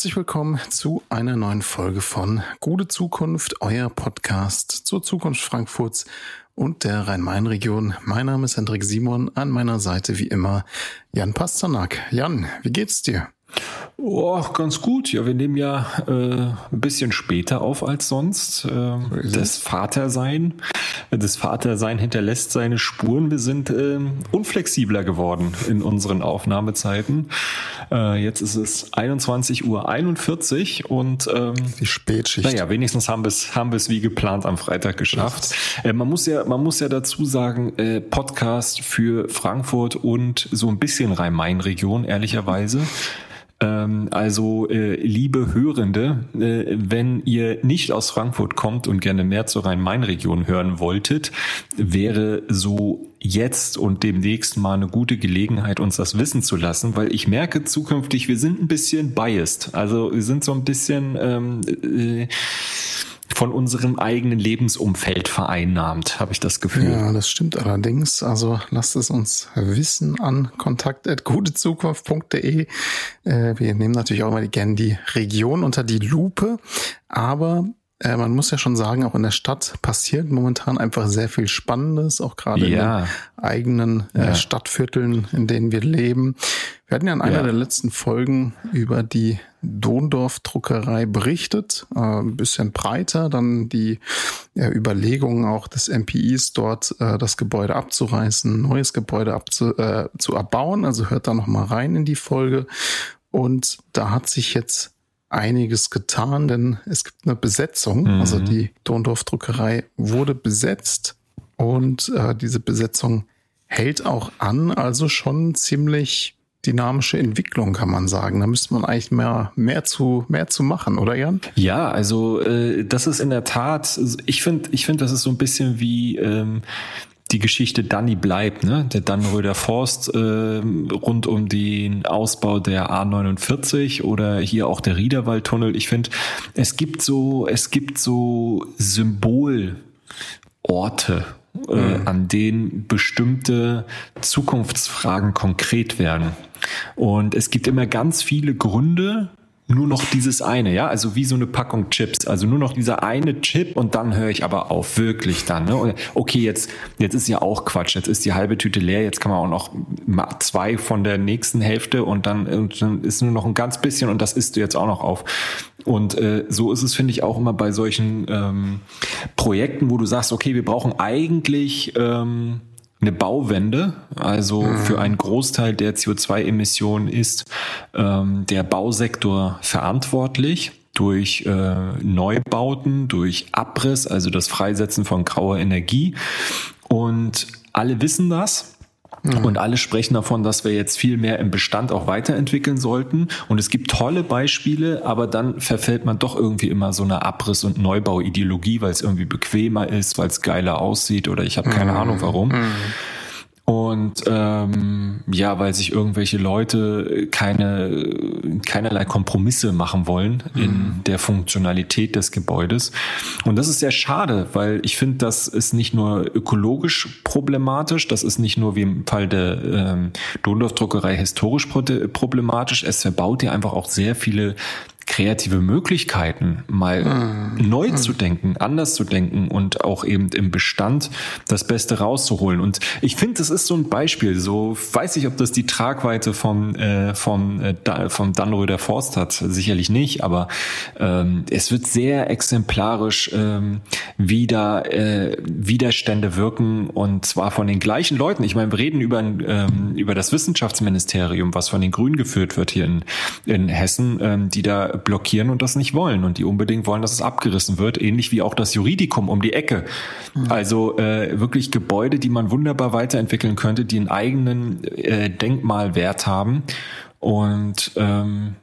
Herzlich willkommen zu einer neuen Folge von Gute Zukunft, euer Podcast zur Zukunft Frankfurts und der Rhein-Main-Region. Mein Name ist Hendrik Simon, an meiner Seite wie immer Jan Pasternak. Jan, wie geht's dir? Oh, ganz gut. Ja, wir nehmen ja äh, ein bisschen später auf als sonst. Äh, das Vatersein, das Vatersein hinterlässt seine Spuren. Wir sind äh, unflexibler geworden in unseren Aufnahmezeiten. Äh, jetzt ist es 21 Uhr 41 und ähm, die Spätschicht. Naja, wenigstens haben wir es haben wir es wie geplant am Freitag geschafft. Äh, man muss ja man muss ja dazu sagen äh, Podcast für Frankfurt und so ein bisschen Rhein-Main-Region ehrlicherweise. Ähm, also äh, liebe Hörende, äh, wenn ihr nicht aus Frankfurt kommt und gerne mehr zur Rhein-Main-Region hören wolltet, wäre so jetzt und demnächst mal eine gute Gelegenheit, uns das wissen zu lassen, weil ich merke zukünftig, wir sind ein bisschen biased. Also wir sind so ein bisschen ähm, äh, von unserem eigenen Lebensumfeld vereinnahmt, habe ich das Gefühl. Ja, das stimmt allerdings. Also lasst es uns wissen an kontakt.gutezukunft.de. Äh, wir nehmen natürlich auch immer gerne die Region unter die Lupe, aber äh, man muss ja schon sagen, auch in der Stadt passiert momentan einfach sehr viel Spannendes, auch gerade ja. in den eigenen äh, ja. Stadtvierteln, in denen wir leben. Wir hatten ja in einer ja. der letzten Folgen über die Dondorf-Druckerei berichtet, äh, ein bisschen breiter, dann die äh, Überlegungen auch des MPIs dort äh, das Gebäude abzureißen, neues Gebäude abzu, äh, zu erbauen. Also hört da noch mal rein in die Folge. Und da hat sich jetzt einiges getan, denn es gibt eine Besetzung. Mhm. Also die Dondorf Druckerei wurde besetzt und äh, diese Besetzung hält auch an, also schon ziemlich dynamische Entwicklung, kann man sagen. Da müsste man eigentlich mehr, mehr zu, mehr zu machen, oder Jan? Ja, also äh, das ist in der Tat, ich finde, ich finde, das ist so ein bisschen wie ähm, die Geschichte Danny bleibt, ne? Der Dannröder Forst äh, rund um den Ausbau der A49 oder hier auch der Riederwaldtunnel. Ich finde, es gibt so, es gibt so Symbolorte, äh, mhm. an denen bestimmte Zukunftsfragen konkret werden. Und es gibt immer ganz viele Gründe, nur noch dieses eine, ja, also wie so eine Packung Chips, also nur noch dieser eine Chip und dann höre ich aber auf, wirklich dann, ne? Okay, jetzt, jetzt ist ja auch Quatsch, jetzt ist die halbe Tüte leer, jetzt kann man auch noch zwei von der nächsten Hälfte und dann, und dann ist nur noch ein ganz bisschen und das isst du jetzt auch noch auf. Und äh, so ist es, finde ich, auch immer bei solchen ähm, Projekten, wo du sagst, okay, wir brauchen eigentlich ähm, eine Bauwende. Also mhm. für einen Großteil der CO2-Emissionen ist ähm, der Bausektor verantwortlich durch äh, Neubauten, durch Abriss, also das Freisetzen von grauer Energie. Und alle wissen das. Mhm. Und alle sprechen davon, dass wir jetzt viel mehr im Bestand auch weiterentwickeln sollten. Und es gibt tolle Beispiele, aber dann verfällt man doch irgendwie immer so eine Abriss- und Neubauideologie, weil es irgendwie bequemer ist, weil es geiler aussieht oder ich habe keine mhm. Ahnung warum. Mhm. Und ähm, ja, weil sich irgendwelche Leute keine keinerlei Kompromisse machen wollen in mhm. der Funktionalität des Gebäudes. Und das ist sehr schade, weil ich finde, das ist nicht nur ökologisch problematisch, das ist nicht nur wie im Fall der ähm, Dondorf-Druckerei historisch problematisch, es verbaut ja einfach auch sehr viele kreative Möglichkeiten, mal mhm. neu mhm. zu denken, anders zu denken und auch eben im Bestand das Beste rauszuholen. Und ich finde, das ist so ein Beispiel. So weiß ich, ob das die Tragweite vom äh, vom äh, vom Dannröder Forst hat, sicherlich nicht, aber ähm, es wird sehr exemplarisch, ähm, wie da äh, Widerstände wirken und zwar von den gleichen Leuten. Ich meine, wir reden über ähm, über das Wissenschaftsministerium, was von den Grünen geführt wird hier in in Hessen, ähm, die da blockieren und das nicht wollen und die unbedingt wollen, dass es abgerissen wird, ähnlich wie auch das Juridikum um die Ecke. Mhm. Also äh, wirklich Gebäude, die man wunderbar weiterentwickeln könnte, die einen eigenen äh, Denkmalwert haben und ähm,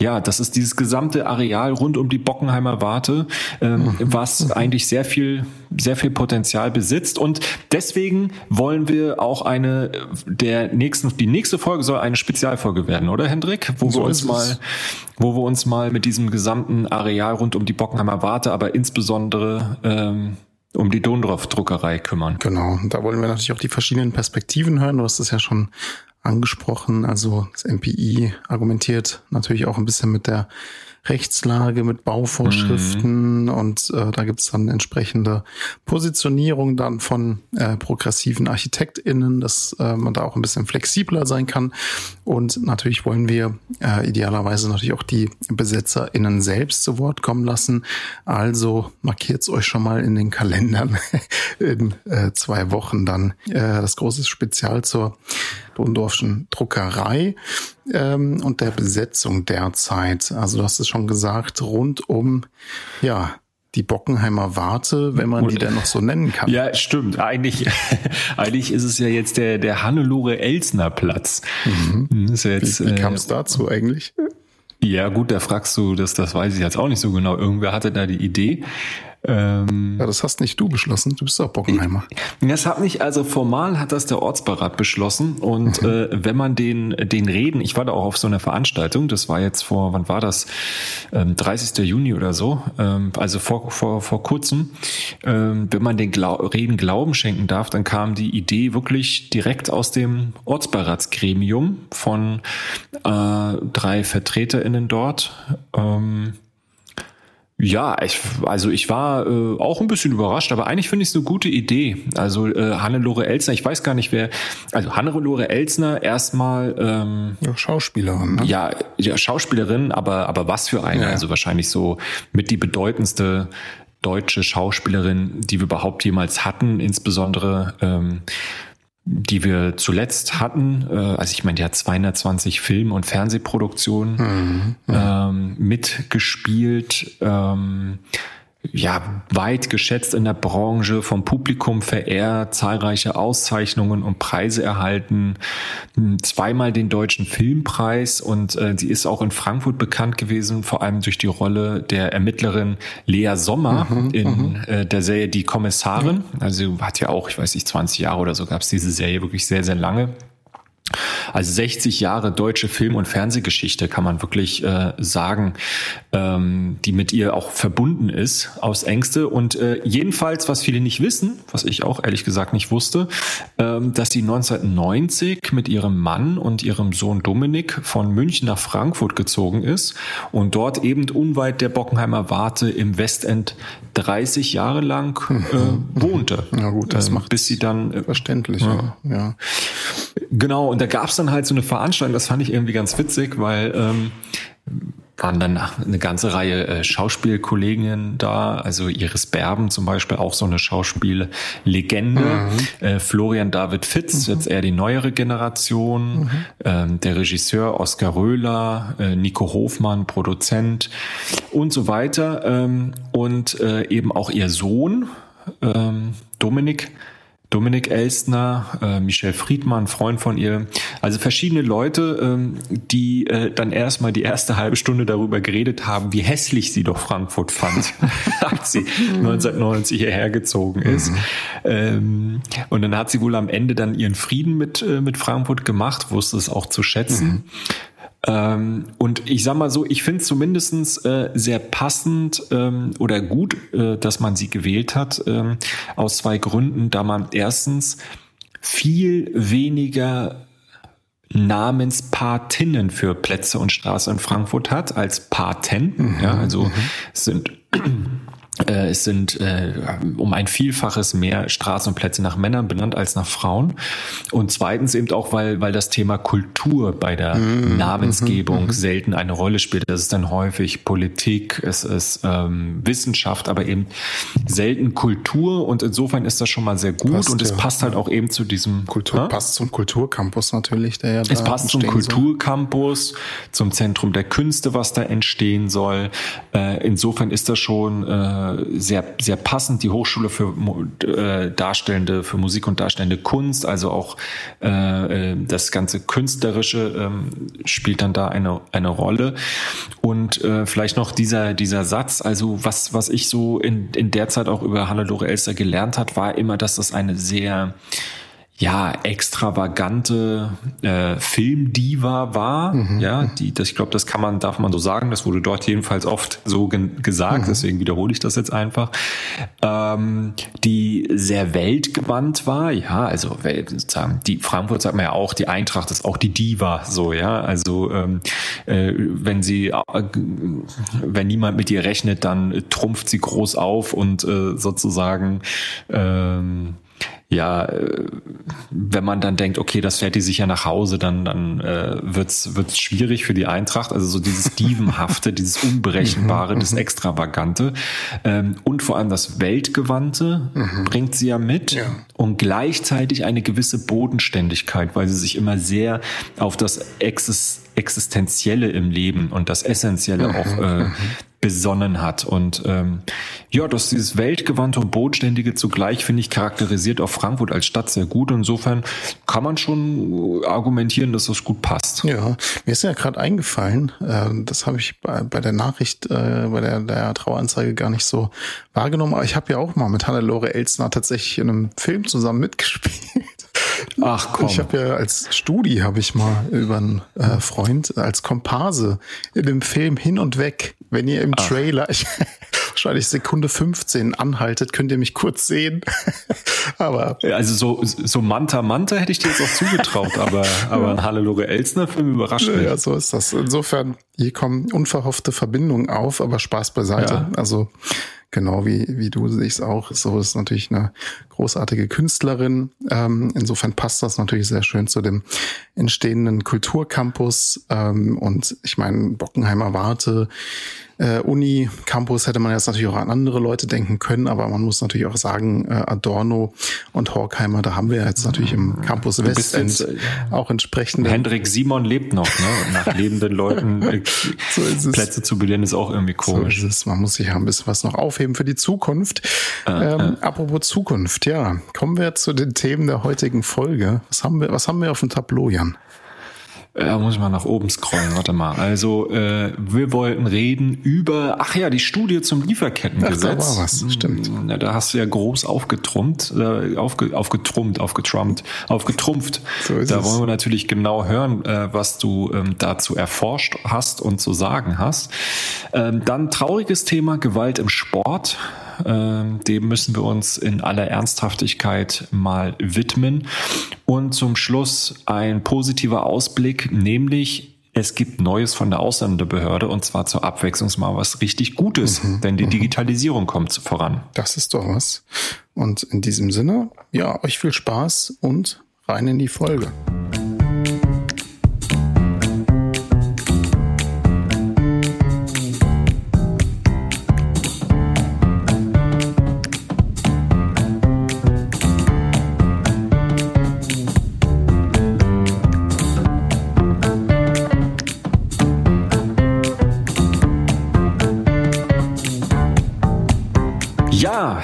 ja, das ist dieses gesamte Areal rund um die Bockenheimer Warte, ähm, mhm. was eigentlich sehr viel, sehr viel Potenzial besitzt. Und deswegen wollen wir auch eine der nächsten, die nächste Folge soll eine Spezialfolge werden, oder Hendrik? Wo so wir uns mal, wo wir uns mal mit diesem gesamten Areal rund um die Bockenheimer Warte, aber insbesondere ähm, um die Dondorf-Druckerei kümmern. Genau, da wollen wir natürlich auch die verschiedenen Perspektiven hören. Du hast es ja schon angesprochen. Also das MPI argumentiert natürlich auch ein bisschen mit der Rechtslage, mit Bauvorschriften mhm. und äh, da gibt's dann entsprechende Positionierung dann von äh, progressiven ArchitektInnen, dass äh, man da auch ein bisschen flexibler sein kann. Und natürlich wollen wir äh, idealerweise natürlich auch die BesetzerInnen selbst zu Wort kommen lassen. Also markiert's euch schon mal in den Kalendern in äh, zwei Wochen dann äh, das große Spezial zur Lohndorfschen Druckerei ähm, und der Besetzung derzeit. Also du hast es schon gesagt, rund um ja die Bockenheimer Warte, wenn man die denn noch so nennen kann. Ja, stimmt. Eigentlich, eigentlich ist es ja jetzt der, der Hannelore Elsner Platz. Mhm. ja jetzt, wie wie kam es äh, dazu eigentlich? Ja, gut, da fragst du, das, das weiß ich jetzt auch nicht so genau. Irgendwer hatte da die Idee. Ähm, ja, das hast nicht du beschlossen, du bist doch Bockenheimer. Das hat nicht, also formal hat das der Ortsberat beschlossen und mhm. äh, wenn man den, den Reden, ich war da auch auf so einer Veranstaltung, das war jetzt vor, wann war das? Ähm, 30. Juni oder so, ähm, also vor, vor, vor kurzem, ähm, wenn man den Glau Reden Glauben schenken darf, dann kam die Idee wirklich direkt aus dem Ortsberatsgremium von äh, drei VertreterInnen dort. Ähm, ja, ich, also ich war äh, auch ein bisschen überrascht, aber eigentlich finde ich es eine gute Idee. Also äh, Hannelore Elsner, ich weiß gar nicht wer, also Hannelore Elsner erstmal ähm, ja, Schauspielerin. Ne? Ja, ja, Schauspielerin, aber aber was für eine? Ja. Also wahrscheinlich so mit die bedeutendste deutsche Schauspielerin, die wir überhaupt jemals hatten, insbesondere ähm, die wir zuletzt hatten, äh, also ich meine, die hat 220 Film- und Fernsehproduktionen mhm, ähm, mitgespielt. Ähm, ja, weit geschätzt in der Branche, vom Publikum verehrt, zahlreiche Auszeichnungen und Preise erhalten, hm, zweimal den deutschen Filmpreis und äh, sie ist auch in Frankfurt bekannt gewesen, vor allem durch die Rolle der Ermittlerin Lea Sommer mhm, in mhm. äh, der Serie Die Kommissarin. Also hat ja auch, ich weiß nicht, 20 Jahre oder so gab es diese Serie wirklich sehr, sehr lange. Also 60 Jahre deutsche Film- und Fernsehgeschichte kann man wirklich äh, sagen, ähm, die mit ihr auch verbunden ist aus Ängste. Und äh, jedenfalls, was viele nicht wissen, was ich auch ehrlich gesagt nicht wusste, ähm, dass sie 1990 mit ihrem Mann und ihrem Sohn Dominik von München nach Frankfurt gezogen ist und dort eben unweit der Bockenheimer Warte im Westend 30 Jahre lang äh, wohnte. Ja gut, das ähm, macht bis sie dann äh, verständlich. Ja. ja. Genau, und da gab es dann halt so eine Veranstaltung, das fand ich irgendwie ganz witzig, weil ähm, waren dann eine ganze Reihe äh, Schauspielkolleginnen da, also Iris Berben zum Beispiel, auch so eine Schauspiellegende. Mhm. Äh, Florian David Fitz, mhm. jetzt eher die neuere Generation. Mhm. Ähm, der Regisseur Oskar Röhler, äh, Nico Hofmann, Produzent und so weiter. Ähm, und äh, eben auch ihr Sohn, ähm, Dominik, Dominik Elstner, äh, Michelle Friedmann, Freund von ihr. Also verschiedene Leute, ähm, die äh, dann erstmal die erste halbe Stunde darüber geredet haben, wie hässlich sie doch Frankfurt fand, als sie 1990 hierher gezogen ist. Mhm. Ähm, und dann hat sie wohl am Ende dann ihren Frieden mit, äh, mit Frankfurt gemacht, wusste es auch zu schätzen. Mhm. Ähm, und ich sag mal so, ich finde es zumindest äh, sehr passend ähm, oder gut, äh, dass man sie gewählt hat, ähm, aus zwei Gründen, da man erstens viel weniger Namenspatinnen für Plätze und Straßen in Frankfurt hat als Paten. Mhm, ja, also mhm. es sind es sind äh, um ein Vielfaches mehr Straßenplätze nach Männern benannt als nach Frauen. Und zweitens eben auch, weil, weil das Thema Kultur bei der mhm. Namensgebung mhm. selten eine Rolle spielt. Das ist dann häufig Politik, es ist ähm, Wissenschaft, aber eben selten Kultur. Und insofern ist das schon mal sehr gut. Passt, und es ja. passt halt auch eben zu diesem Kultur, ja? passt zum Kulturcampus natürlich, der ja Es passt zum Kulturcampus, soll. zum Zentrum der Künste, was da entstehen soll. Äh, insofern ist das schon äh, sehr, sehr passend. Die Hochschule für äh, darstellende, für Musik und darstellende Kunst, also auch äh, äh, das ganze Künstlerische ähm, spielt dann da eine, eine Rolle. Und äh, vielleicht noch dieser, dieser Satz, also was, was ich so in, in der Zeit auch über Hannelore Elster gelernt hat, war immer, dass das eine sehr ja extravagante äh, Filmdiva war, mhm. ja, die, das, ich glaube, das kann man, darf man so sagen, das wurde dort jedenfalls oft so gesagt, mhm. deswegen wiederhole ich das jetzt einfach, ähm, die sehr weltgewandt war, ja, also sozusagen die Frankfurt sagt man ja auch, die Eintracht ist auch die Diva, so ja, also ähm, äh, wenn sie, äh, wenn niemand mit ihr rechnet, dann trumpft sie groß auf und äh, sozusagen ähm, ja, äh, wenn man dann denkt, okay, das fährt die sicher nach Hause, dann, dann äh, wird's wird's schwierig für die Eintracht. Also so dieses Dievenhafte, dieses Unberechenbare, das mhm. Extravagante ähm, und vor allem das Weltgewandte mhm. bringt sie ja mit ja. und gleichzeitig eine gewisse Bodenständigkeit, weil sie sich immer sehr auf das Existenzielle im Leben und das Essentielle mhm. auch äh, besonnen hat. Und ähm, ja, dass dieses weltgewandte und bodenständige zugleich, finde ich, charakterisiert auch Frankfurt als Stadt sehr gut. Insofern kann man schon argumentieren, dass das gut passt. Ja, mir ist ja gerade eingefallen, äh, das habe ich bei, bei der Nachricht, äh, bei der, der Traueranzeige gar nicht so wahrgenommen, aber ich habe ja auch mal mit Hannelore Elsner tatsächlich in einem Film zusammen mitgespielt. Ach komm. Ich habe ja als Studi habe ich mal über einen äh, Freund als Komparse in dem Film hin und weg. Wenn ihr im Ach. Trailer, ich, wahrscheinlich Sekunde 15 anhaltet, könnt ihr mich kurz sehen. aber also so so Manta Manta hätte ich dir jetzt auch zugetraut, aber aber ein Hannelore Elsner Film überrascht mich. Ja, so ist das. Insofern hier kommen unverhoffte Verbindungen auf, aber Spaß beiseite. Ja. Also genau wie, wie du siehst auch. So ist natürlich eine großartige Künstlerin. Ähm, insofern passt das natürlich sehr schön zu dem entstehenden Kulturcampus. Ähm, und ich meine, Bockenheimer Warte äh, Uni, Campus hätte man jetzt natürlich auch an andere Leute denken können, aber man muss natürlich auch sagen, äh, Adorno und Horkheimer, da haben wir jetzt natürlich im Campus Westend jetzt, äh, auch entsprechend. Hendrik Simon lebt noch, ne? Nach lebenden Leuten äh, so Plätze zu benennen ist auch irgendwie komisch. So ist es. Man muss sich ja ein bisschen was noch aufheben für die Zukunft. Äh, ähm, äh. Apropos Zukunft, ja, kommen wir zu den Themen der heutigen Folge. Was haben wir, was haben wir auf dem Tableau, Jan? Da muss ich mal nach oben scrollen, warte mal. Also äh, wir wollten reden über, ach ja, die Studie zum Lieferkettengesetz. Ach, da war was, stimmt. Na, da hast du ja groß aufgetrummt, äh, aufge, aufgetrummt, aufgetrummt, aufgetrumpft. So ist da es. wollen wir natürlich genau hören, äh, was du ähm, dazu erforscht hast und zu sagen hast. Ähm, dann trauriges Thema Gewalt im Sport. Ähm, dem müssen wir uns in aller Ernsthaftigkeit mal widmen. Und zum Schluss ein positiver Ausblick, nämlich es gibt Neues von der Ausländerbehörde und zwar zur Abwechslung mal was richtig Gutes, mhm, denn die mhm. Digitalisierung kommt voran. Das ist doch was. Und in diesem Sinne, ja, euch viel Spaß und rein in die Folge.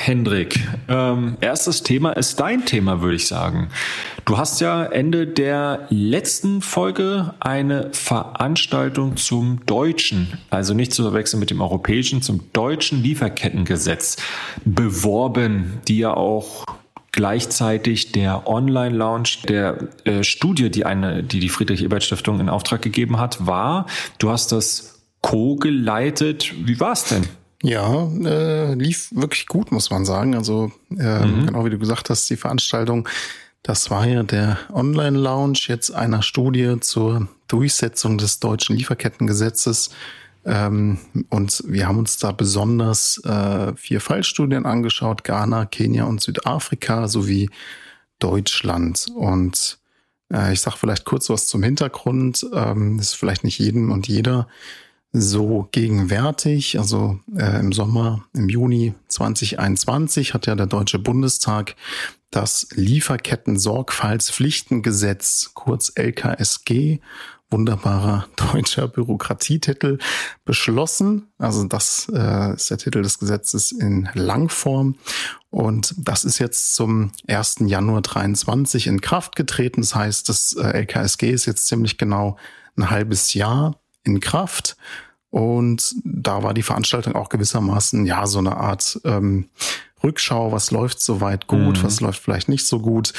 Hendrik, ähm, erstes Thema ist dein Thema, würde ich sagen. Du hast ja Ende der letzten Folge eine Veranstaltung zum deutschen, also nicht zu verwechseln mit dem europäischen, zum deutschen Lieferkettengesetz beworben, die ja auch gleichzeitig der Online-Launch der äh, Studie, die eine, die die Friedrich-Ebert-Stiftung in Auftrag gegeben hat, war. Du hast das co-geleitet. Wie war es denn? Ja, äh, lief wirklich gut, muss man sagen. Also äh, mhm. genau wie du gesagt hast, die Veranstaltung, das war ja der Online-Lounge jetzt einer Studie zur Durchsetzung des deutschen Lieferkettengesetzes. Ähm, und wir haben uns da besonders äh, vier Fallstudien angeschaut, Ghana, Kenia und Südafrika sowie Deutschland. Und äh, ich sage vielleicht kurz was zum Hintergrund. Ähm, das ist vielleicht nicht jedem und jeder so gegenwärtig. Also äh, im Sommer, im Juni 2021 hat ja der Deutsche Bundestag das Lieferketten-Sorgfaltspflichtengesetz, kurz LKSG, wunderbarer deutscher Bürokratietitel, beschlossen. Also das äh, ist der Titel des Gesetzes in Langform. Und das ist jetzt zum 1. Januar 23 in Kraft getreten. Das heißt, das äh, LKSG ist jetzt ziemlich genau ein halbes Jahr in Kraft. Und da war die Veranstaltung auch gewissermaßen ja so eine Art ähm, Rückschau, was läuft soweit gut, mhm. was läuft vielleicht nicht so gut.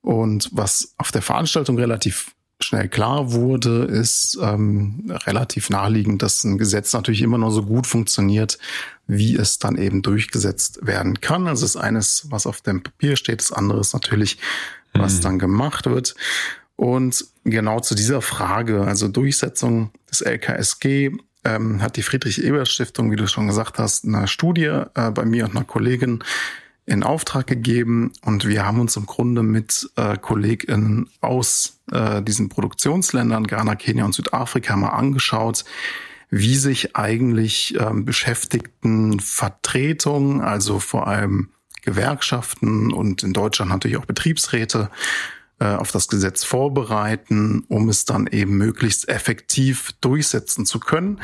Und was auf der Veranstaltung relativ schnell klar wurde, ist ähm, relativ naheliegend, dass ein Gesetz natürlich immer nur so gut funktioniert, wie es dann eben durchgesetzt werden kann. Also das eine ist, was auf dem Papier steht, das andere ist natürlich, was mhm. dann gemacht wird. Und genau zu dieser Frage, also Durchsetzung des LKSG, ähm, hat die Friedrich-Ebert-Stiftung, wie du schon gesagt hast, eine Studie äh, bei mir und einer Kollegin in Auftrag gegeben. Und wir haben uns im Grunde mit äh, KollegInnen aus äh, diesen Produktionsländern, Ghana, Kenia und Südafrika mal angeschaut, wie sich eigentlich ähm, Beschäftigten Vertretungen, also vor allem Gewerkschaften und in Deutschland natürlich auch Betriebsräte, auf das Gesetz vorbereiten, um es dann eben möglichst effektiv durchsetzen zu können.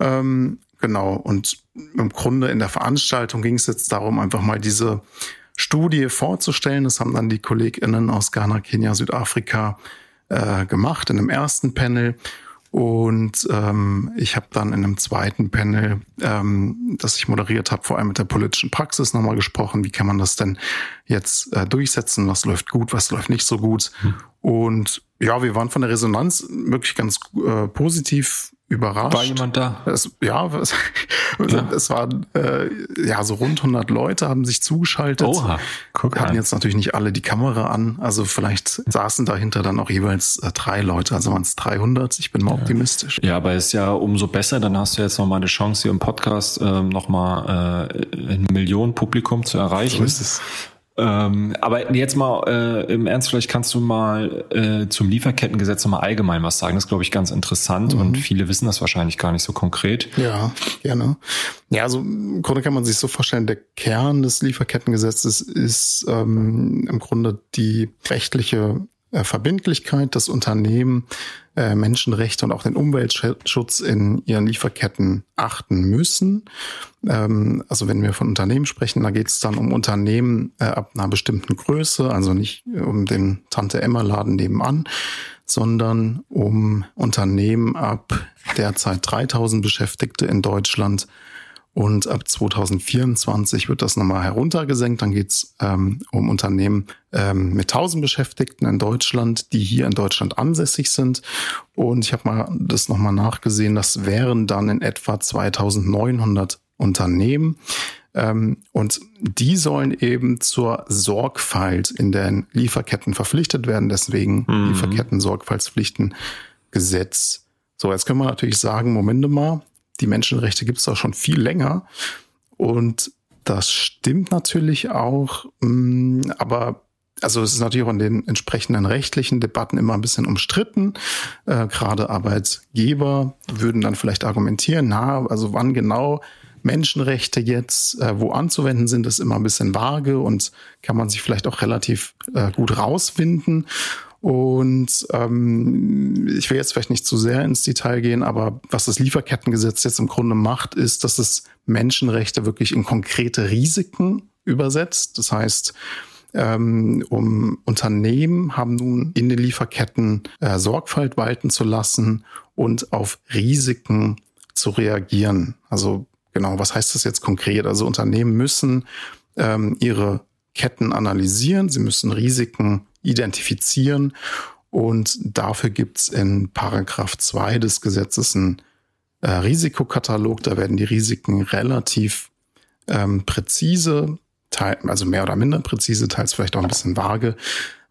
Ähm, Genau. Und im Grunde in der Veranstaltung ging es jetzt darum, einfach mal diese Studie vorzustellen. Das haben dann die KollegInnen aus Ghana, Kenia, Südafrika äh, gemacht in einem ersten Panel. Und ähm, ich habe dann in einem zweiten Panel, ähm, das ich moderiert habe, vor allem mit der politischen Praxis nochmal gesprochen. Wie kann man das denn jetzt äh, durchsetzen? Was läuft gut, was läuft nicht so gut? Hm. Und ja, wir waren von der Resonanz wirklich ganz äh, positiv überrascht. War jemand da? Es, ja, es, ja. es waren äh, ja so rund 100 Leute haben sich zugeschaltet. Oha, guck hatten an. jetzt natürlich nicht alle die Kamera an, also vielleicht saßen dahinter dann auch jeweils äh, drei Leute, also waren es 300. Ich bin mal ja. optimistisch. Ja, aber ist ja umso besser. Dann hast du jetzt noch mal eine Chance hier im Podcast ähm, noch mal äh, ein Millionenpublikum zu erreichen. So ist es. Ähm, aber jetzt mal äh, im Ernst, vielleicht kannst du mal äh, zum Lieferkettengesetz nochmal allgemein was sagen. Das ist, glaube ich, ganz interessant mhm. und viele wissen das wahrscheinlich gar nicht so konkret. Ja, gerne. Ja, also im Grunde kann man sich so vorstellen, der Kern des Lieferkettengesetzes ist ähm, im Grunde die rechtliche Verbindlichkeit, dass Unternehmen äh, Menschenrechte und auch den Umweltschutz in ihren Lieferketten achten müssen. Ähm, also wenn wir von Unternehmen sprechen, da geht es dann um Unternehmen äh, ab einer bestimmten Größe, also nicht um den Tante-Emma-Laden nebenan, sondern um Unternehmen ab derzeit 3000 Beschäftigte in Deutschland und ab 2024 wird das nochmal heruntergesenkt. Dann geht's ähm, um Unternehmen ähm, mit 1000 Beschäftigten in Deutschland, die hier in Deutschland ansässig sind. Und ich habe mal das nochmal nachgesehen. Das wären dann in etwa 2900 Unternehmen. Ähm, und die sollen eben zur Sorgfalt in den Lieferketten verpflichtet werden. Deswegen mhm. Lieferketten-Sorgfaltspflichtengesetz. So, jetzt können wir natürlich sagen, Moment mal, die Menschenrechte gibt es auch schon viel länger. Und das stimmt natürlich auch, mm, aber also es ist natürlich auch in den entsprechenden rechtlichen Debatten immer ein bisschen umstritten. Äh, Gerade Arbeitgeber würden dann vielleicht argumentieren, na, also wann genau Menschenrechte jetzt äh, wo anzuwenden sind, ist immer ein bisschen vage und kann man sich vielleicht auch relativ äh, gut rausfinden. Und ähm, ich will jetzt vielleicht nicht zu sehr ins Detail gehen, aber was das Lieferkettengesetz jetzt im Grunde macht, ist, dass es Menschenrechte wirklich in konkrete Risiken übersetzt. Das heißt, ähm, um Unternehmen haben nun in den Lieferketten äh, Sorgfalt walten zu lassen und auf Risiken zu reagieren. Also genau, was heißt das jetzt konkret? Also Unternehmen müssen ähm, ihre Ketten analysieren, sie müssen Risiken identifizieren. Und dafür gibt's in Paragraph 2 des Gesetzes einen äh, Risikokatalog. Da werden die Risiken relativ ähm, präzise, teil, also mehr oder minder präzise, teils vielleicht auch ein bisschen vage,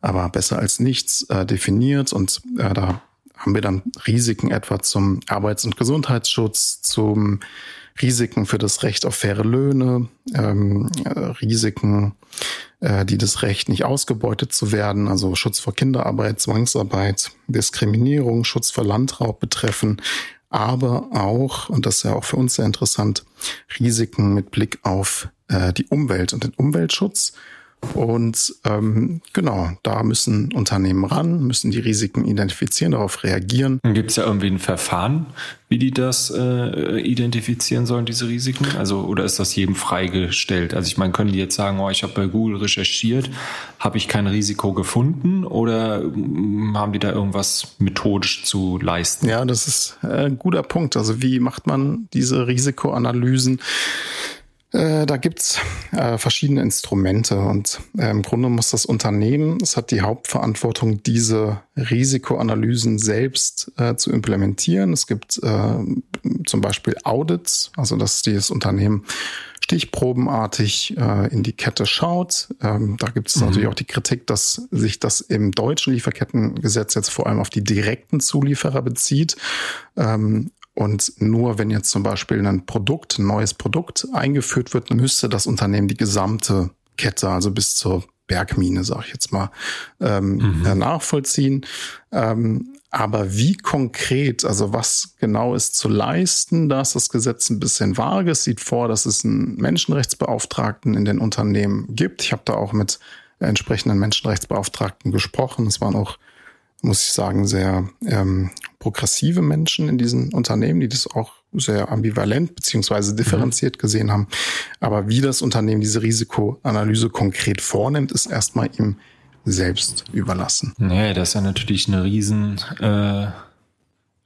aber besser als nichts äh, definiert. Und äh, da haben wir dann Risiken etwa zum Arbeits- und Gesundheitsschutz, zum Risiken für das Recht auf faire Löhne, ähm, äh, Risiken äh, die das Recht, nicht ausgebeutet zu werden, also Schutz vor Kinderarbeit, Zwangsarbeit, Diskriminierung, Schutz vor Landraub betreffen, aber auch, und das ist ja auch für uns sehr interessant, Risiken mit Blick auf äh, die Umwelt und den Umweltschutz. Und ähm, genau, da müssen Unternehmen ran, müssen die Risiken identifizieren, darauf reagieren. Gibt es ja irgendwie ein Verfahren, wie die das äh, identifizieren sollen, diese Risiken? Also oder ist das jedem freigestellt? Also ich meine, können die jetzt sagen, oh, ich habe bei Google recherchiert, habe ich kein Risiko gefunden oder mm, haben die da irgendwas methodisch zu leisten? Ja, das ist äh, ein guter Punkt. Also wie macht man diese Risikoanalysen? Äh, da gibt's äh, verschiedene Instrumente und äh, im Grunde muss das Unternehmen, es hat die Hauptverantwortung, diese Risikoanalysen selbst äh, zu implementieren. Es gibt zum Beispiel Audits, also dass dieses Unternehmen stichprobenartig in die Kette schaut. Ähm, da gibt es mhm. natürlich auch die Kritik, dass sich das im deutschen Lieferkettengesetz jetzt vor allem auf die direkten Zulieferer bezieht. Ähm, und nur wenn jetzt zum Beispiel ein Produkt, ein neues Produkt eingeführt wird, müsste das Unternehmen die gesamte Kette, also bis zur Bergmine, sage ich jetzt mal, ähm, mhm. Äh, nachvollziehen. Ähm, aber wie konkret, also was genau ist zu leisten, da ist das Gesetz ein bisschen vage. Es sieht vor, dass es einen Menschenrechtsbeauftragten in den Unternehmen gibt. Ich habe da auch mit entsprechenden Menschenrechtsbeauftragten gesprochen. Es waren auch muss ich sagen, sehr ähm, progressive Menschen in diesen Unternehmen, die das auch sehr ambivalent beziehungsweise differenziert mhm. gesehen haben. Aber wie das Unternehmen diese Risikoanalyse konkret vornimmt, ist erstmal ihm selbst überlassen. Nee, das ist ja natürlich eine riesen, äh,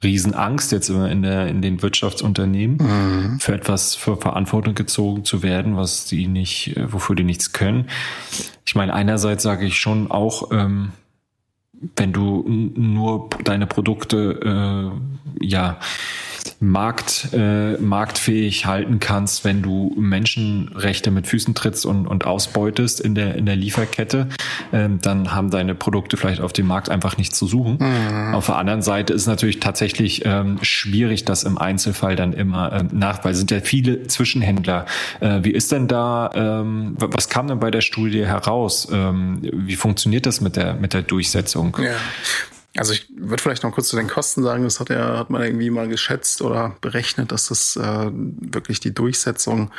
Riesenangst jetzt immer in der in den Wirtschaftsunternehmen mhm. für etwas für Verantwortung gezogen zu werden, was die nicht, äh, wofür die nichts können. Ich meine, einerseits sage ich schon auch, ähm, wenn du nur deine Produkte äh, ja markt, äh, marktfähig halten kannst, wenn du Menschenrechte mit Füßen trittst und, und ausbeutest in der, in der Lieferkette, ähm, dann haben deine Produkte vielleicht auf dem Markt einfach nichts zu suchen. Mhm. Auf der anderen Seite ist natürlich tatsächlich ähm, schwierig, das im Einzelfall dann immer ähm, nach, weil es sind ja viele Zwischenhändler. Äh, wie ist denn da, ähm, was kam denn bei der Studie heraus? Ähm, wie funktioniert das mit der, mit der Durchsetzung? Ja. Also ich würde vielleicht noch kurz zu den Kosten sagen, das hat er, hat man irgendwie mal geschätzt oder berechnet, dass das äh, wirklich die Durchsetzung